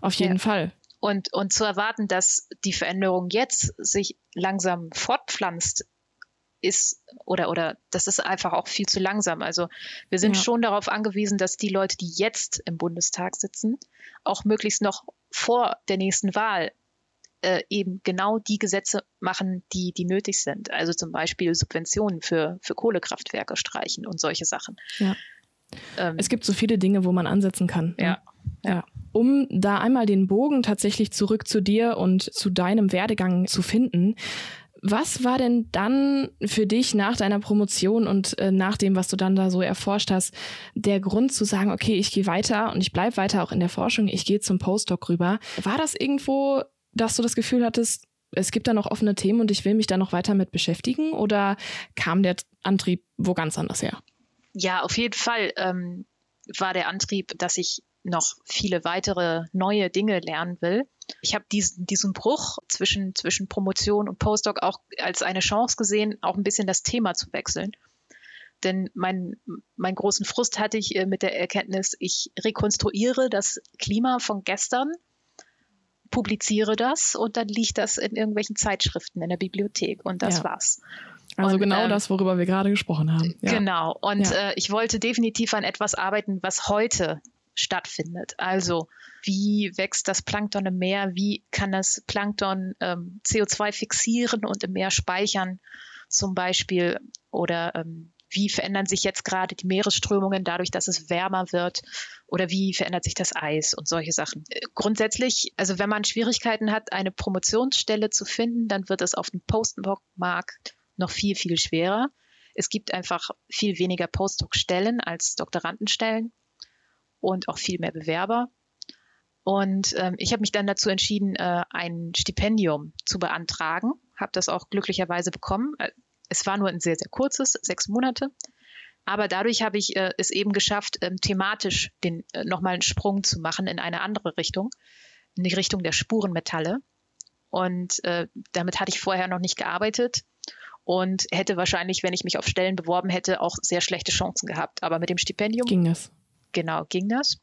Auf jeden ja. Fall. Und, und zu erwarten, dass die Veränderung jetzt sich langsam fortpflanzt, ist oder oder das ist einfach auch viel zu langsam. Also wir sind ja. schon darauf angewiesen, dass die Leute, die jetzt im Bundestag sitzen, auch möglichst noch vor der nächsten Wahl äh, eben genau die Gesetze machen, die die nötig sind. Also zum Beispiel Subventionen für für Kohlekraftwerke streichen und solche Sachen. Ja. Ähm, es gibt so viele Dinge, wo man ansetzen kann. Ja. ja. ja um da einmal den Bogen tatsächlich zurück zu dir und zu deinem Werdegang zu finden. Was war denn dann für dich nach deiner Promotion und äh, nach dem, was du dann da so erforscht hast, der Grund zu sagen, okay, ich gehe weiter und ich bleibe weiter auch in der Forschung, ich gehe zum Postdoc rüber. War das irgendwo, dass du das Gefühl hattest, es gibt da noch offene Themen und ich will mich da noch weiter mit beschäftigen oder kam der Antrieb wo ganz anders her? Ja, auf jeden Fall ähm, war der Antrieb, dass ich noch viele weitere neue Dinge lernen will. Ich habe diesen, diesen Bruch zwischen, zwischen Promotion und Postdoc auch als eine Chance gesehen, auch ein bisschen das Thema zu wechseln. Denn mein, meinen großen Frust hatte ich äh, mit der Erkenntnis, ich rekonstruiere das Klima von gestern, publiziere das und dann liegt das in irgendwelchen Zeitschriften in der Bibliothek und das ja. war's. Also und, genau ähm, das, worüber wir gerade gesprochen haben. Ja. Genau. Und ja. äh, ich wollte definitiv an etwas arbeiten, was heute stattfindet. Also wie wächst das Plankton im Meer? Wie kann das Plankton ähm, CO2 fixieren und im Meer speichern zum Beispiel? Oder ähm, wie verändern sich jetzt gerade die Meeresströmungen dadurch, dass es wärmer wird oder wie verändert sich das Eis und solche Sachen. Grundsätzlich, also wenn man Schwierigkeiten hat, eine Promotionsstelle zu finden, dann wird es auf dem Postdoc-Markt noch viel, viel schwerer. Es gibt einfach viel weniger Postdoc-Stellen als Doktorandenstellen und auch viel mehr Bewerber. Und ähm, ich habe mich dann dazu entschieden, äh, ein Stipendium zu beantragen, habe das auch glücklicherweise bekommen. Es war nur ein sehr, sehr kurzes, sechs Monate. Aber dadurch habe ich äh, es eben geschafft, ähm, thematisch den, äh, nochmal einen Sprung zu machen in eine andere Richtung, in die Richtung der Spurenmetalle. Und äh, damit hatte ich vorher noch nicht gearbeitet und hätte wahrscheinlich, wenn ich mich auf Stellen beworben hätte, auch sehr schlechte Chancen gehabt. Aber mit dem Stipendium ging das. Genau, ging das.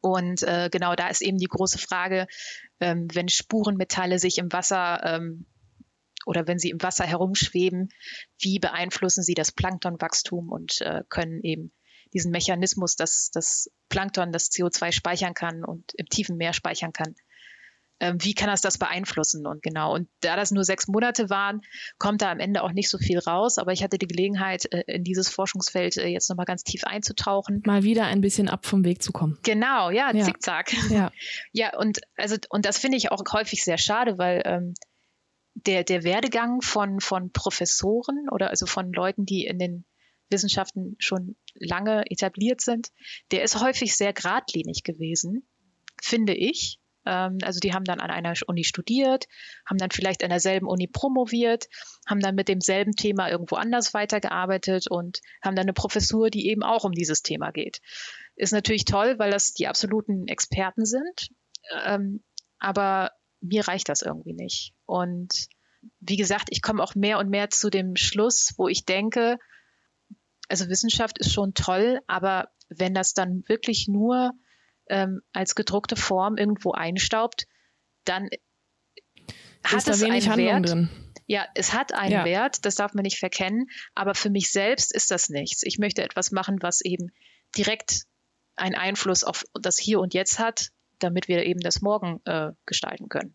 Und äh, genau da ist eben die große Frage, ähm, wenn Spurenmetalle sich im Wasser ähm, oder wenn sie im Wasser herumschweben, wie beeinflussen sie das Planktonwachstum und äh, können eben diesen Mechanismus, dass das Plankton das CO2 speichern kann und im tiefen Meer speichern kann, wie kann das das beeinflussen? Und genau, und da das nur sechs Monate waren, kommt da am Ende auch nicht so viel raus. Aber ich hatte die Gelegenheit, äh, in dieses Forschungsfeld äh, jetzt nochmal ganz tief einzutauchen. Mal wieder ein bisschen ab vom Weg zu kommen. Genau, ja, ja. zickzack. Ja. ja, und also, und das finde ich auch häufig sehr schade, weil ähm, der, der Werdegang von, von Professoren oder also von Leuten, die in den Wissenschaften schon lange etabliert sind, der ist häufig sehr geradlinig gewesen, finde ich. Ähm, also die haben dann an einer Uni studiert, haben dann vielleicht an derselben Uni promoviert, haben dann mit demselben Thema irgendwo anders weitergearbeitet und haben dann eine Professur, die eben auch um dieses Thema geht. Ist natürlich toll, weil das die absoluten Experten sind. Ähm, aber mir reicht das irgendwie nicht. Und wie gesagt, ich komme auch mehr und mehr zu dem Schluss, wo ich denke, also Wissenschaft ist schon toll, aber wenn das dann wirklich nur ähm, als gedruckte Form irgendwo einstaubt, dann hat da es einen Handlung Wert. Drin. Ja, es hat einen ja. Wert, das darf man nicht verkennen, aber für mich selbst ist das nichts. Ich möchte etwas machen, was eben direkt einen Einfluss auf das Hier und Jetzt hat, damit wir eben das Morgen äh, gestalten können.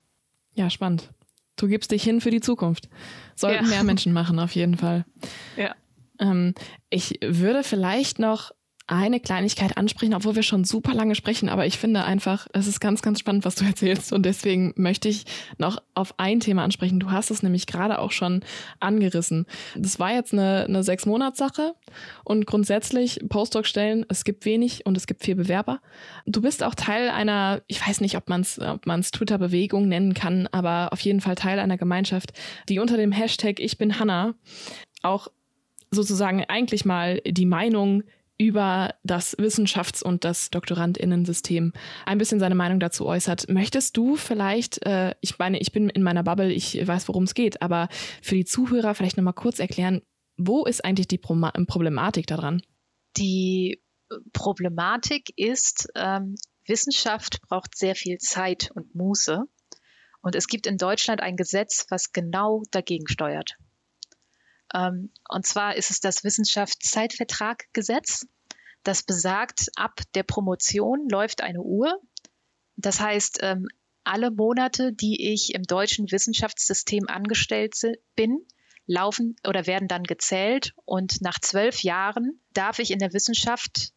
Ja, spannend. Du gibst dich hin für die Zukunft. Sollten ja. mehr Menschen machen, auf jeden Fall. *laughs* Ja. Ähm, ich würde vielleicht noch eine Kleinigkeit ansprechen, obwohl wir schon super lange sprechen, aber ich finde einfach, es ist ganz, ganz spannend, was du *laughs* erzählst und deswegen möchte ich noch auf ein Thema ansprechen. Du hast es nämlich gerade auch schon angerissen. Das war jetzt eine, eine Sechs-Monats-Sache und grundsätzlich Postdoc-Stellen, es gibt wenig und es gibt viel Bewerber. Du bist auch Teil einer, ich weiß nicht, ob man es ob man's Twitter-Bewegung nennen kann, aber auf jeden Fall Teil einer Gemeinschaft, die unter dem Hashtag Ich bin Hanna auch sozusagen eigentlich mal die Meinung über das Wissenschafts- und das Doktorandinnensystem ein bisschen seine Meinung dazu äußert. Möchtest du vielleicht, äh, ich meine, ich bin in meiner Bubble, ich weiß, worum es geht, aber für die Zuhörer vielleicht nochmal kurz erklären, wo ist eigentlich die Pro Problematik daran? Die Problematik ist, ähm, Wissenschaft braucht sehr viel Zeit und Muße. Und es gibt in Deutschland ein Gesetz, was genau dagegen steuert. Ähm, und zwar ist es das Wissenschaftszeitvertraggesetz. Das besagt, ab der Promotion läuft eine Uhr. Das heißt, ähm, alle Monate, die ich im deutschen Wissenschaftssystem angestellt bin, laufen oder werden dann gezählt. Und nach zwölf Jahren darf ich in der Wissenschaft,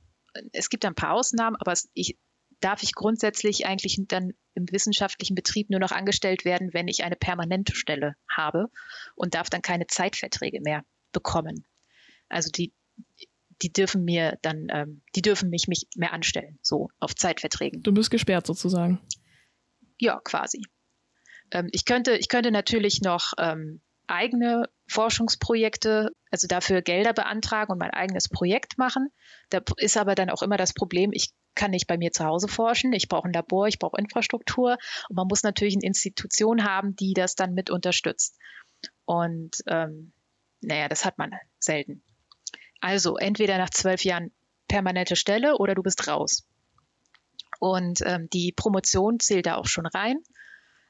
es gibt ein paar Ausnahmen, aber ich, darf ich grundsätzlich eigentlich dann im wissenschaftlichen Betrieb nur noch angestellt werden, wenn ich eine permanente Stelle habe und darf dann keine Zeitverträge mehr bekommen. Also die, die dürfen mir dann, ähm, die dürfen mich, mich mehr anstellen, so auf Zeitverträgen. Du bist gesperrt sozusagen. Ja, quasi. Ähm, ich könnte, ich könnte natürlich noch ähm, eigene Forschungsprojekte, also dafür Gelder beantragen und mein eigenes Projekt machen. Da ist aber dann auch immer das Problem, ich kann nicht bei mir zu Hause forschen. Ich brauche ein Labor, ich brauche Infrastruktur und man muss natürlich eine Institution haben, die das dann mit unterstützt. Und ähm, naja, das hat man selten. Also entweder nach zwölf Jahren permanente Stelle oder du bist raus. Und ähm, die Promotion zählt da auch schon rein.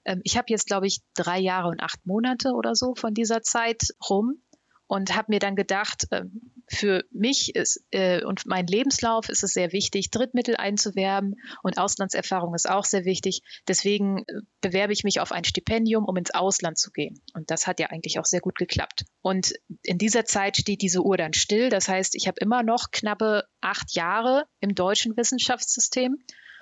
Ähm, ich habe jetzt, glaube ich, drei Jahre und acht Monate oder so von dieser Zeit rum und habe mir dann gedacht, äh, für mich ist, äh, und mein Lebenslauf ist es sehr wichtig, Drittmittel einzuwerben und Auslandserfahrung ist auch sehr wichtig. Deswegen äh, bewerbe ich mich auf ein Stipendium, um ins Ausland zu gehen. Und das hat ja eigentlich auch sehr gut geklappt. Und in dieser Zeit steht diese Uhr dann still. Das heißt, ich habe immer noch knappe acht Jahre im deutschen Wissenschaftssystem.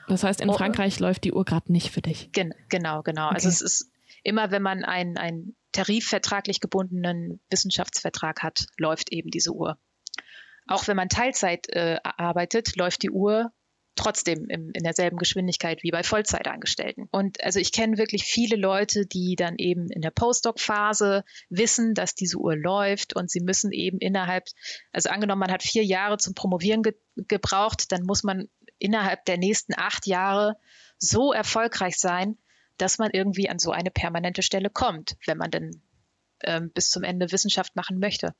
Das heißt, in oh, Frankreich läuft die Uhr gerade nicht für dich. Gen genau, genau. Also okay. Also es ist immer, wenn man ein, ein tarifvertraglich gebundenen Wissenschaftsvertrag hat, läuft eben diese Uhr. Auch wenn man Teilzeit äh, arbeitet, läuft die Uhr trotzdem im, in derselben Geschwindigkeit wie bei Vollzeitangestellten. Und also ich kenne wirklich viele Leute, die dann eben in der Postdoc-Phase wissen, dass diese Uhr läuft und sie müssen eben innerhalb, also angenommen, man hat vier Jahre zum Promovieren ge gebraucht, dann muss man innerhalb der nächsten acht Jahre so erfolgreich sein, dass man irgendwie an so eine permanente Stelle kommt, wenn man denn ähm, bis zum Ende Wissenschaft machen möchte.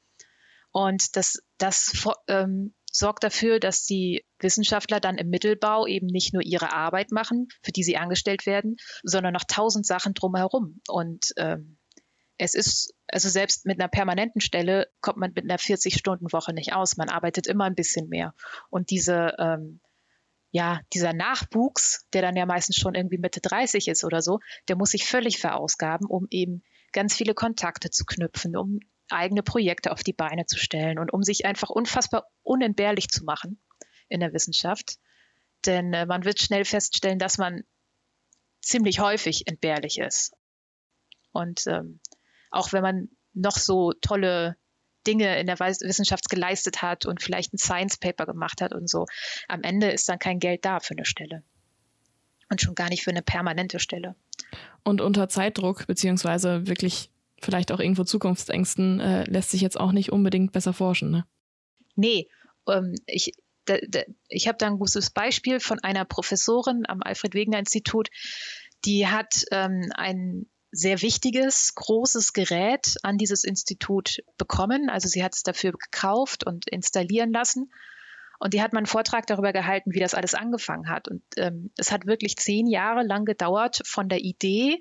Und das, das ähm, sorgt dafür, dass die Wissenschaftler dann im Mittelbau eben nicht nur ihre Arbeit machen, für die sie angestellt werden, sondern noch tausend Sachen drumherum. Und ähm, es ist, also selbst mit einer permanenten Stelle kommt man mit einer 40-Stunden-Woche nicht aus. Man arbeitet immer ein bisschen mehr. Und diese ähm, ja, dieser Nachwuchs, der dann ja meistens schon irgendwie Mitte 30 ist oder so, der muss sich völlig verausgaben, um eben ganz viele Kontakte zu knüpfen, um eigene Projekte auf die Beine zu stellen und um sich einfach unfassbar unentbehrlich zu machen in der Wissenschaft. Denn äh, man wird schnell feststellen, dass man ziemlich häufig entbehrlich ist. Und ähm, auch wenn man noch so tolle Dinge in der Wissenschaft geleistet hat und vielleicht ein Science Paper gemacht hat und so. Am Ende ist dann kein Geld da für eine Stelle. Und schon gar nicht für eine permanente Stelle. Und unter Zeitdruck, beziehungsweise wirklich vielleicht auch irgendwo Zukunftsängsten, äh, lässt sich jetzt auch nicht unbedingt besser forschen, ne? Nee, ähm, ich, ich habe da ein gutes Beispiel von einer Professorin am Alfred-Wegener-Institut, die hat ähm, ein sehr wichtiges, großes Gerät an dieses Institut bekommen. Also sie hat es dafür gekauft und installieren lassen. Und die hat mal einen Vortrag darüber gehalten, wie das alles angefangen hat. Und ähm, es hat wirklich zehn Jahre lang gedauert, von der Idee,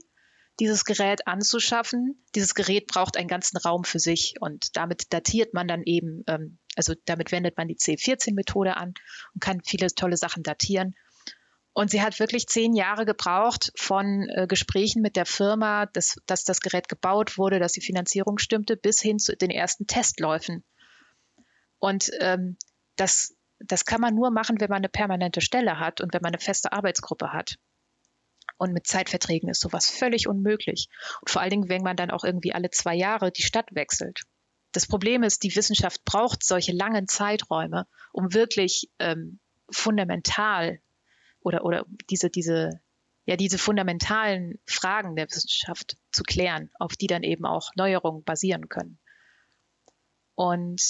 dieses Gerät anzuschaffen. Dieses Gerät braucht einen ganzen Raum für sich und damit datiert man dann eben, ähm, also damit wendet man die C14-Methode an und kann viele tolle Sachen datieren. Und sie hat wirklich zehn Jahre gebraucht von äh, Gesprächen mit der Firma, dass, dass das Gerät gebaut wurde, dass die Finanzierung stimmte, bis hin zu den ersten Testläufen. Und ähm, das, das kann man nur machen, wenn man eine permanente Stelle hat und wenn man eine feste Arbeitsgruppe hat. Und mit Zeitverträgen ist sowas völlig unmöglich. Und vor allen Dingen, wenn man dann auch irgendwie alle zwei Jahre die Stadt wechselt. Das Problem ist, die Wissenschaft braucht solche langen Zeiträume, um wirklich ähm, fundamental oder, oder diese, diese, ja, diese fundamentalen Fragen der Wissenschaft zu klären, auf die dann eben auch Neuerungen basieren können. Und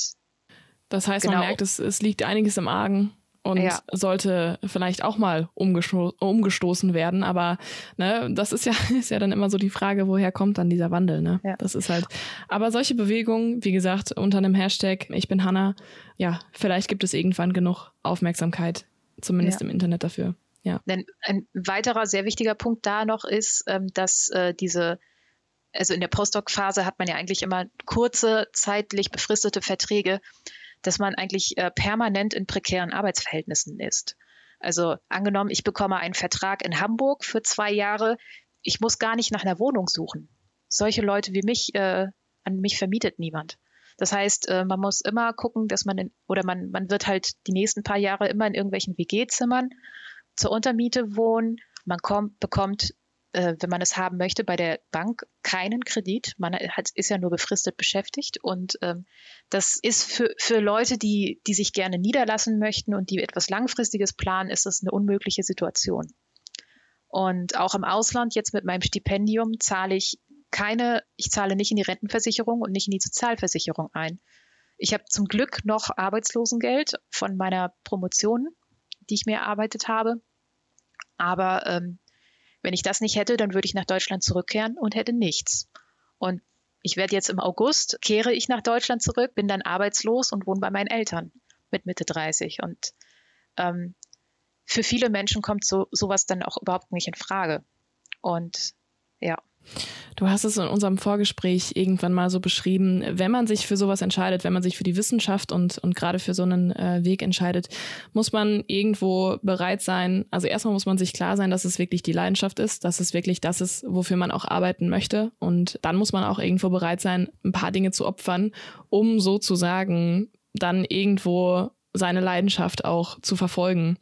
das heißt, genau, man merkt, es, es liegt einiges im Argen und ja. sollte vielleicht auch mal umgesto umgestoßen werden. Aber ne, das ist ja, *laughs* ist ja dann immer so die Frage, woher kommt dann dieser Wandel. Ne? Ja. Das ist halt. Aber solche Bewegungen, wie gesagt, unter einem Hashtag, ich bin Hanna, ja, vielleicht gibt es irgendwann genug Aufmerksamkeit, zumindest ja. im Internet dafür. Ja. Denn ein weiterer sehr wichtiger Punkt da noch ist, ähm, dass äh, diese also in der Postdoc-Phase hat man ja eigentlich immer kurze, zeitlich befristete Verträge, dass man eigentlich äh, permanent in prekären Arbeitsverhältnissen ist. Also angenommen, ich bekomme einen Vertrag in Hamburg für zwei Jahre, ich muss gar nicht nach einer Wohnung suchen. Solche Leute wie mich, äh, an mich vermietet niemand. Das heißt, äh, man muss immer gucken, dass man in, oder man, man wird halt die nächsten paar Jahre immer in irgendwelchen WG-Zimmern zur Untermiete wohnen. Man kommt, bekommt, äh, wenn man es haben möchte, bei der Bank keinen Kredit. Man hat, ist ja nur befristet beschäftigt. Und ähm, das ist für, für Leute, die, die sich gerne niederlassen möchten und die etwas Langfristiges planen, ist das eine unmögliche Situation. Und auch im Ausland, jetzt mit meinem Stipendium, zahle ich keine, ich zahle nicht in die Rentenversicherung und nicht in die Sozialversicherung ein. Ich habe zum Glück noch Arbeitslosengeld von meiner Promotion die ich mir erarbeitet habe. Aber ähm, wenn ich das nicht hätte, dann würde ich nach Deutschland zurückkehren und hätte nichts. Und ich werde jetzt im August, kehre ich nach Deutschland zurück, bin dann arbeitslos und wohne bei meinen Eltern mit Mitte 30. Und ähm, für viele Menschen kommt so, sowas dann auch überhaupt nicht in Frage. Und ja. Du hast es in unserem Vorgespräch irgendwann mal so beschrieben, wenn man sich für sowas entscheidet, wenn man sich für die Wissenschaft und, und gerade für so einen äh, Weg entscheidet, muss man irgendwo bereit sein, also erstmal muss man sich klar sein, dass es wirklich die Leidenschaft ist, dass es wirklich das ist, wofür man auch arbeiten möchte. Und dann muss man auch irgendwo bereit sein, ein paar Dinge zu opfern, um sozusagen dann irgendwo seine Leidenschaft auch zu verfolgen.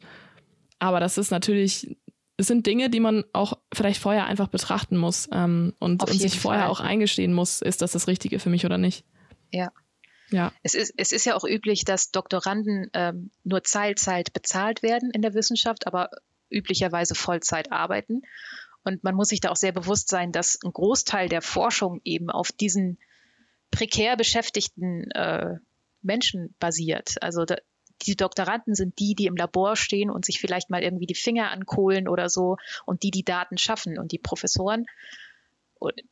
Aber das ist natürlich sind Dinge, die man auch vielleicht vorher einfach betrachten muss ähm, und, und sich vorher Fall. auch eingestehen muss, ist das das Richtige für mich oder nicht. Ja. Ja. Es ist, es ist ja auch üblich, dass Doktoranden ähm, nur Teilzeit bezahlt werden in der Wissenschaft, aber üblicherweise Vollzeit arbeiten. Und man muss sich da auch sehr bewusst sein, dass ein Großteil der Forschung eben auf diesen prekär beschäftigten äh, Menschen basiert. Also da, die Doktoranden sind die, die im Labor stehen und sich vielleicht mal irgendwie die Finger ankohlen oder so und die die Daten schaffen. Und die Professoren,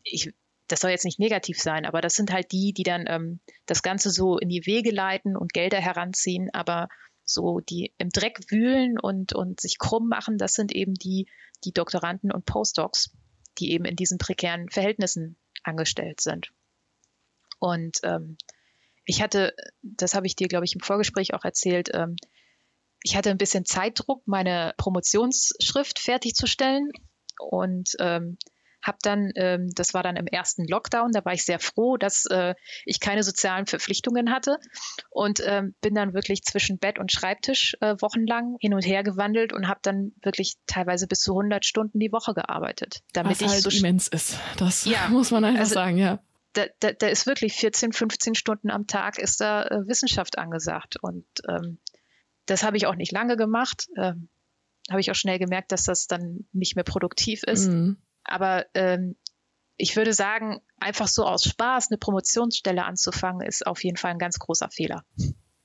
ich, das soll jetzt nicht negativ sein, aber das sind halt die, die dann ähm, das Ganze so in die Wege leiten und Gelder heranziehen, aber so die im Dreck wühlen und, und sich krumm machen, das sind eben die, die Doktoranden und Postdocs, die eben in diesen prekären Verhältnissen angestellt sind. Und ähm, ich hatte, das habe ich dir, glaube ich, im Vorgespräch auch erzählt, ähm, ich hatte ein bisschen Zeitdruck, meine Promotionsschrift fertigzustellen und ähm, habe dann, ähm, das war dann im ersten Lockdown, da war ich sehr froh, dass äh, ich keine sozialen Verpflichtungen hatte und ähm, bin dann wirklich zwischen Bett und Schreibtisch äh, wochenlang hin und her gewandelt und habe dann wirklich teilweise bis zu 100 Stunden die Woche gearbeitet. Damit Was ich halt so immens ist, das ja, *laughs* muss man einfach also, sagen, ja da, da, da ist wirklich 14, 15 Stunden am Tag ist da äh, Wissenschaft angesagt. Und ähm, das habe ich auch nicht lange gemacht. Ähm, habe ich auch schnell gemerkt, dass das dann nicht mehr produktiv ist. Mhm. Aber ähm, ich würde sagen, einfach so aus Spaß eine Promotionsstelle anzufangen, ist auf jeden Fall ein ganz großer Fehler.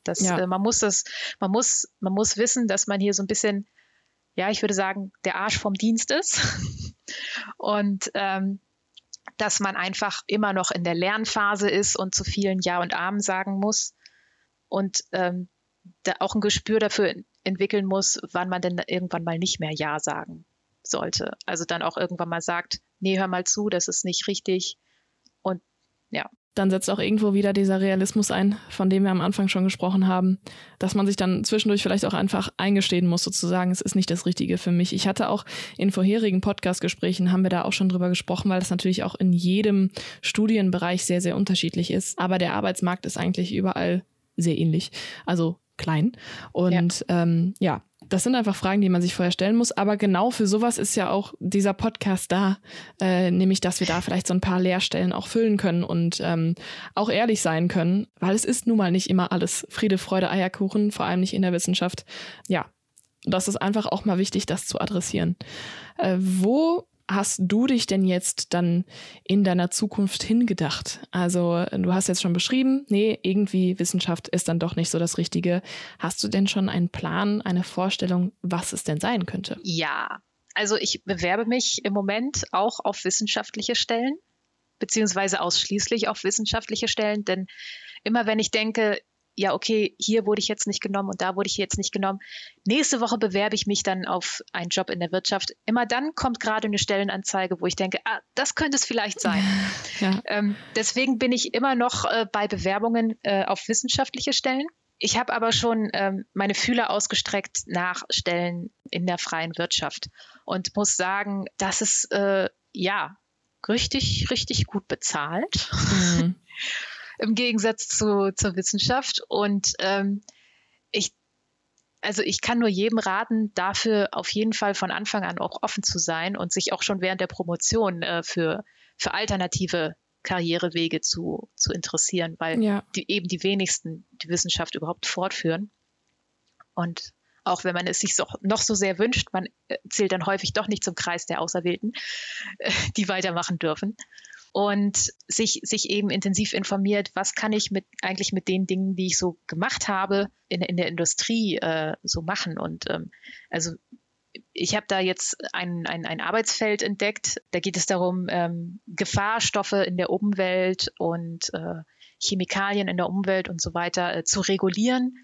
Das, ja. äh, man muss das, man muss, man muss wissen, dass man hier so ein bisschen, ja, ich würde sagen, der Arsch vom Dienst ist. *laughs* Und ähm, dass man einfach immer noch in der Lernphase ist und zu vielen Ja und Amen sagen muss und ähm, da auch ein Gespür dafür entwickeln muss, wann man denn irgendwann mal nicht mehr Ja sagen sollte. Also dann auch irgendwann mal sagt, nee, hör mal zu, das ist nicht richtig. Und ja, dann setzt auch irgendwo wieder dieser Realismus ein, von dem wir am Anfang schon gesprochen haben, dass man sich dann zwischendurch vielleicht auch einfach eingestehen muss, sozusagen, es ist nicht das Richtige für mich. Ich hatte auch in vorherigen Podcast-Gesprächen haben wir da auch schon drüber gesprochen, weil das natürlich auch in jedem Studienbereich sehr, sehr unterschiedlich ist. Aber der Arbeitsmarkt ist eigentlich überall sehr ähnlich. Also klein. Und ja, ähm, ja das sind einfach Fragen, die man sich vorher stellen muss. Aber genau für sowas ist ja auch dieser Podcast da, äh, nämlich dass wir da vielleicht so ein paar Leerstellen auch füllen können und ähm, auch ehrlich sein können, weil es ist nun mal nicht immer alles Friede, Freude, Eierkuchen, vor allem nicht in der Wissenschaft. Ja, das ist einfach auch mal wichtig, das zu adressieren. Äh, wo hast du dich denn jetzt dann in deiner Zukunft hingedacht? Also du hast jetzt schon beschrieben, nee, irgendwie Wissenschaft ist dann doch nicht so das Richtige. Hast du denn schon einen Plan, eine Vorstellung, was es denn sein könnte? Ja, also ich bewerbe mich im Moment auch auf wissenschaftliche Stellen, beziehungsweise ausschließlich auf wissenschaftliche Stellen, denn immer wenn ich denke, ja, okay, hier wurde ich jetzt nicht genommen und da wurde ich jetzt nicht genommen. Nächste Woche bewerbe ich mich dann auf einen Job in der Wirtschaft. Immer dann kommt gerade eine Stellenanzeige, wo ich denke, ah, das könnte es vielleicht sein. *laughs* Ja. Ähm, deswegen bin ich immer noch äh, bei Bewerbungen äh, auf wissenschaftliche Stellen. Ich habe aber schon ähm, meine Fühler ausgestreckt nach Stellen in der freien Wirtschaft und muss sagen, das ist äh, ja richtig, richtig gut bezahlt. Mhm. *laughs* im Gegensatz zu, zur Wissenschaft. Und ähm, ich, also ich kann nur jedem raten, dafür auf jeden Fall von Anfang an auch offen zu sein und sich auch schon während der Promotion äh, für, für alternative Karrierewege zu, zu interessieren, weil ja. die, eben die wenigsten die Wissenschaft überhaupt fortführen. Und auch wenn man es sich so, noch so sehr wünscht, man äh, zählt dann häufig doch nicht zum Kreis der Auserwählten, äh, *laughs* die weitermachen dürfen. Und sich, sich eben intensiv informiert, was kann ich mit eigentlich mit den Dingen, die ich so gemacht habe, in, in der Industrie äh, so machen. Und ähm, also ich habe da jetzt ein, ein, ein Arbeitsfeld entdeckt. Da geht es darum, ähm, Gefahrstoffe in der Umwelt und äh, Chemikalien in der Umwelt und so weiter äh, zu regulieren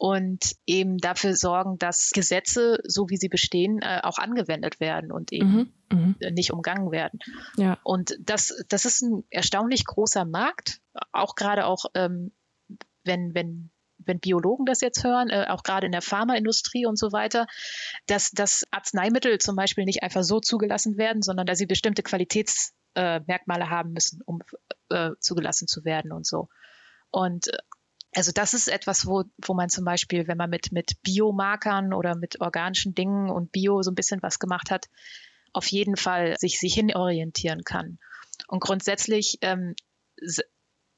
und eben dafür sorgen, dass Gesetze, so wie sie bestehen, äh, auch angewendet werden und eben mhm, mhm. nicht umgangen werden. Ja. Und das, das ist ein erstaunlich großer Markt, auch gerade auch, ähm, wenn, wenn wenn Biologen das jetzt hören, äh, auch gerade in der Pharmaindustrie und so weiter, dass, dass Arzneimittel zum Beispiel nicht einfach so zugelassen werden, sondern dass sie bestimmte Qualitätsmerkmale äh, haben müssen, um äh, zugelassen zu werden und so. Und äh, also das ist etwas, wo, wo man zum Beispiel, wenn man mit, mit Biomarkern oder mit organischen Dingen und Bio so ein bisschen was gemacht hat, auf jeden Fall sich, sich hinorientieren kann. Und grundsätzlich ähm,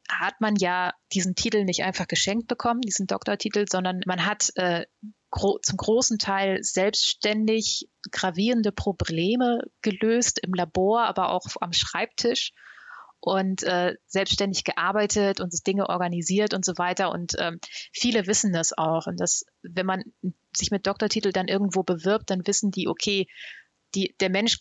hat man ja diesen Titel nicht einfach geschenkt bekommen, diesen Doktortitel, sondern man hat äh, gro zum großen Teil selbstständig gravierende Probleme gelöst im Labor, aber auch am Schreibtisch und äh, selbstständig gearbeitet und Dinge organisiert und so weiter. Und ähm, viele wissen das auch. Und das, wenn man sich mit Doktortitel dann irgendwo bewirbt, dann wissen die, okay, die, der Mensch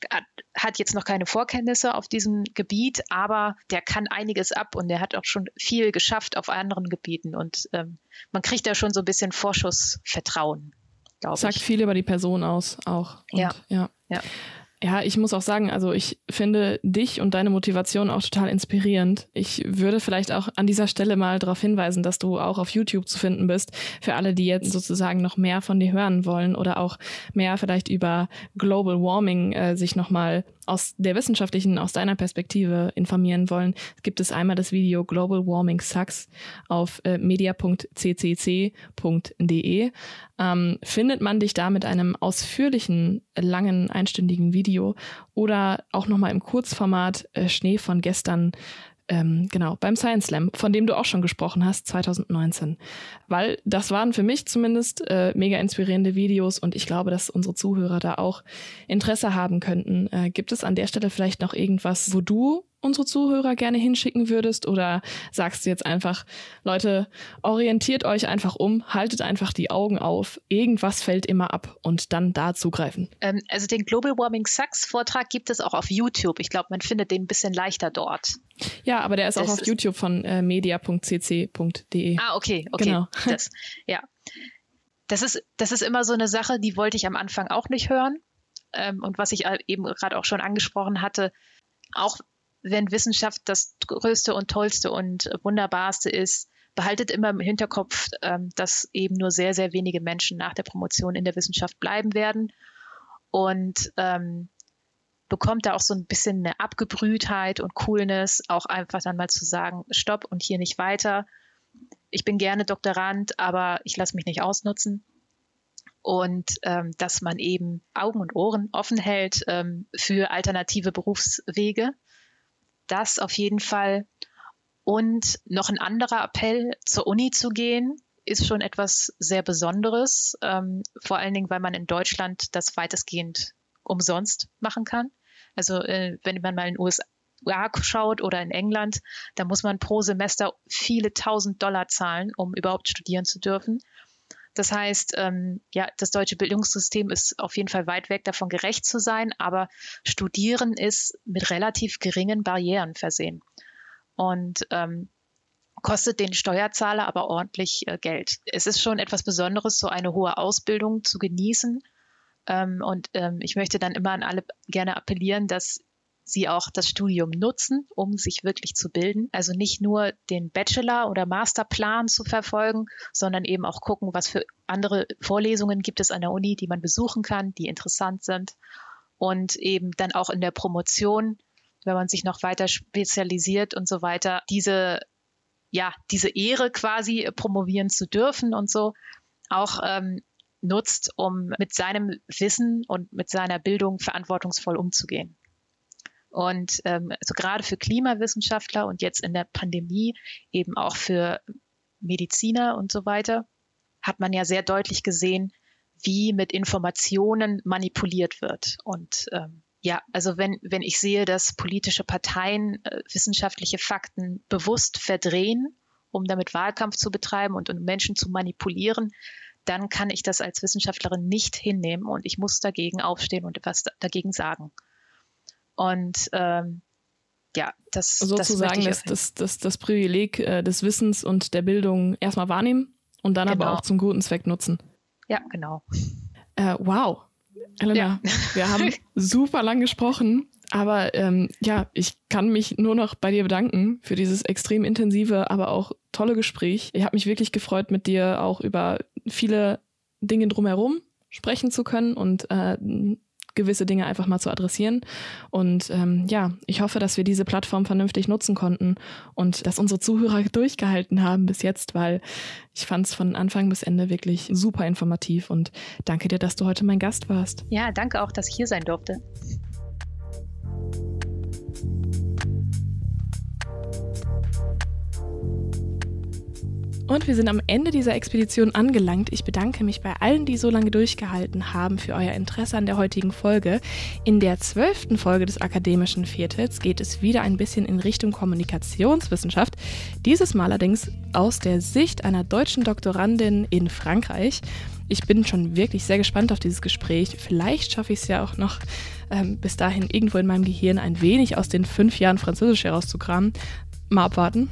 hat, jetzt noch keine Vorkenntnisse auf diesem Gebiet, aber der kann einiges ab und der hat auch schon viel geschafft auf anderen Gebieten. Und ähm, man kriegt da schon so ein bisschen Vorschussvertrauen, glaube ich. Sagt viel über die Person aus auch. Und, ja. ja. ja. Ja, ich muss auch sagen, also ich finde dich und deine Motivation auch total inspirierend. Ich würde vielleicht auch an dieser Stelle mal darauf hinweisen, dass du auch auf YouTube zu finden bist, für alle, die jetzt sozusagen noch mehr von dir hören wollen oder auch mehr vielleicht über Global Warming äh, sich nochmal aus der wissenschaftlichen, aus deiner Perspektive informieren wollen, gibt es einmal das Video Global Warming Sucks auf äh, media.ccc.de. Ähm, findet man dich da mit einem ausführlichen, langen, einstündigen Video oder auch nochmal im Kurzformat äh, Schnee von gestern ähm, genau, beim Science Slam, von dem du auch schon gesprochen hast, 2019. Weil das waren für mich zumindest äh, mega inspirierende Videos und ich glaube, dass unsere Zuhörer da auch Interesse haben könnten. Äh, gibt es an der Stelle vielleicht noch irgendwas, wo du unsere Zuhörer gerne hinschicken würdest? Oder sagst du jetzt einfach, Leute, orientiert euch einfach um, haltet einfach die Augen auf, irgendwas fällt immer ab und dann da zugreifen? Ähm, also den Global Warming Sucks Vortrag gibt es auch auf YouTube. Ich glaube, man findet den ein bisschen leichter dort. Ja, aber der ist das auch auf ist YouTube von äh, media.cc.de. Ah, okay, okay. Genau. *laughs* Das, ja. Das ist, das ist immer so eine Sache, die wollte ich am Anfang auch nicht hören. Ähm, und was ich eben gerade auch schon angesprochen hatte, auch wenn Wissenschaft das Größte und Tollste und Wunderbarste ist, behaltet immer im Hinterkopf, ähm, dass eben nur sehr, sehr wenige Menschen nach der Promotion in der Wissenschaft bleiben werden. Und ähm, bekommt da auch so ein bisschen eine Abgebrühtheit und Coolness, auch einfach dann mal zu sagen, stopp und hier nicht weiter. Ich bin gerne Doktorand, aber ich lasse mich nicht ausnutzen. Und ähm, dass man eben Augen und Ohren offen hält ähm, für alternative Berufswege das auf jeden Fall. Und noch ein anderer Appell, zur Uni zu gehen, ist schon etwas sehr Besonderes. Ähm, vor allen Dingen, weil man in Deutschland das weitestgehend umsonst machen kann. Also äh, wenn man mal in den USA schaut oder in England, da muss man pro Semester viele tausend Dollar zahlen, um überhaupt studieren zu dürfen. Das heißt, ähm, ja, das deutsche Bildungssystem ist auf jeden Fall weit weg davon gerecht zu sein, aber Studieren ist mit relativ geringen Barrieren versehen und ähm, kostet den Steuerzahler aber ordentlich äh, Geld. Es ist schon etwas Besonderes, so eine hohe Ausbildung zu genießen. Ähm, und ähm, ich möchte dann immer an alle gerne appellieren, dass sie auch das Studium nutzen, um sich wirklich zu bilden. Also nicht nur den Bachelor- oder Masterplan zu verfolgen, sondern eben auch gucken, was für andere Vorlesungen gibt es an der Uni, die man besuchen kann, die interessant sind. Und eben dann auch in der Promotion, wenn man sich noch weiter spezialisiert und so weiter, diese, ja, diese Ehre quasi promovieren zu dürfen und so auch ähm, nutzt, um mit seinem Wissen und mit seiner Bildung verantwortungsvoll umzugehen. Und ähm, also gerade für Klimawissenschaftler und jetzt in der Pandemie eben auch für Mediziner und so weiter, hat man ja sehr deutlich gesehen, wie mit Informationen manipuliert wird. Und ähm, ja, also wenn, wenn ich sehe, dass politische Parteien äh, wissenschaftliche Fakten bewusst verdrehen, um damit Wahlkampf zu betreiben und, und Menschen zu manipulieren, dann kann ich das als Wissenschaftlerin nicht hinnehmen und ich muss dagegen aufstehen und etwas dagegen sagen. Und ähm, ja, das sozusagen das, das, das, das Privileg äh, des Wissens und der Bildung erstmal wahrnehmen und dann genau. aber auch zum guten Zweck nutzen. Ja, genau. Äh, wow. Elena, ja. *laughs* wir haben super lang gesprochen, aber ähm, ja, ich kann mich nur noch bei dir bedanken für dieses extrem intensive, aber auch tolle Gespräch. Ich habe mich wirklich gefreut, mit dir auch über viele Dinge drumherum sprechen zu können und äh, gewisse Dinge einfach mal zu adressieren. Und ähm, ja, ich hoffe, dass wir diese Plattform vernünftig nutzen konnten und dass unsere Zuhörer *laughs* durchgehalten haben bis jetzt, weil ich fand es von Anfang bis Ende wirklich super informativ und danke dir, dass du heute mein Gast warst. Ja, danke auch, dass ich hier sein durfte. Und wir sind am Ende dieser Expedition angelangt. Ich bedanke mich bei allen, die so lange durchgehalten haben, für euer Interesse an der heutigen Folge. In der zwölften Folge des akademischen Viertels geht es wieder ein bisschen in Richtung Kommunikationswissenschaft. Dieses Mal allerdings aus der Sicht einer deutschen Doktorandin in Frankreich. Ich bin schon wirklich sehr gespannt auf dieses Gespräch. Vielleicht schaffe ich es ja auch noch ähm, bis dahin irgendwo in meinem Gehirn ein wenig aus den fünf Jahren Französisch herauszukramen. Mal abwarten.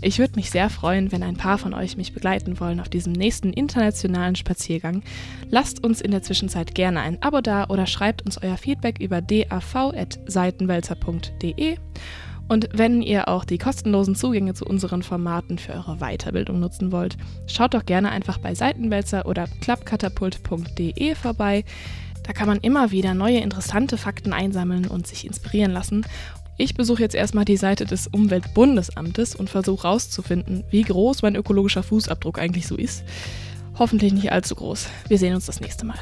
Ich würde mich sehr freuen, wenn ein paar von euch mich begleiten wollen auf diesem nächsten internationalen Spaziergang. Lasst uns in der Zwischenzeit gerne ein Abo da oder schreibt uns euer Feedback über dav.seitenwälzer.de. Und wenn ihr auch die kostenlosen Zugänge zu unseren Formaten für eure Weiterbildung nutzen wollt, schaut doch gerne einfach bei Seitenwälzer oder klappkatapult.de vorbei. Da kann man immer wieder neue interessante Fakten einsammeln und sich inspirieren lassen. Ich besuche jetzt erstmal die Seite des Umweltbundesamtes und versuche herauszufinden, wie groß mein ökologischer Fußabdruck eigentlich so ist. Hoffentlich nicht allzu groß. Wir sehen uns das nächste Mal.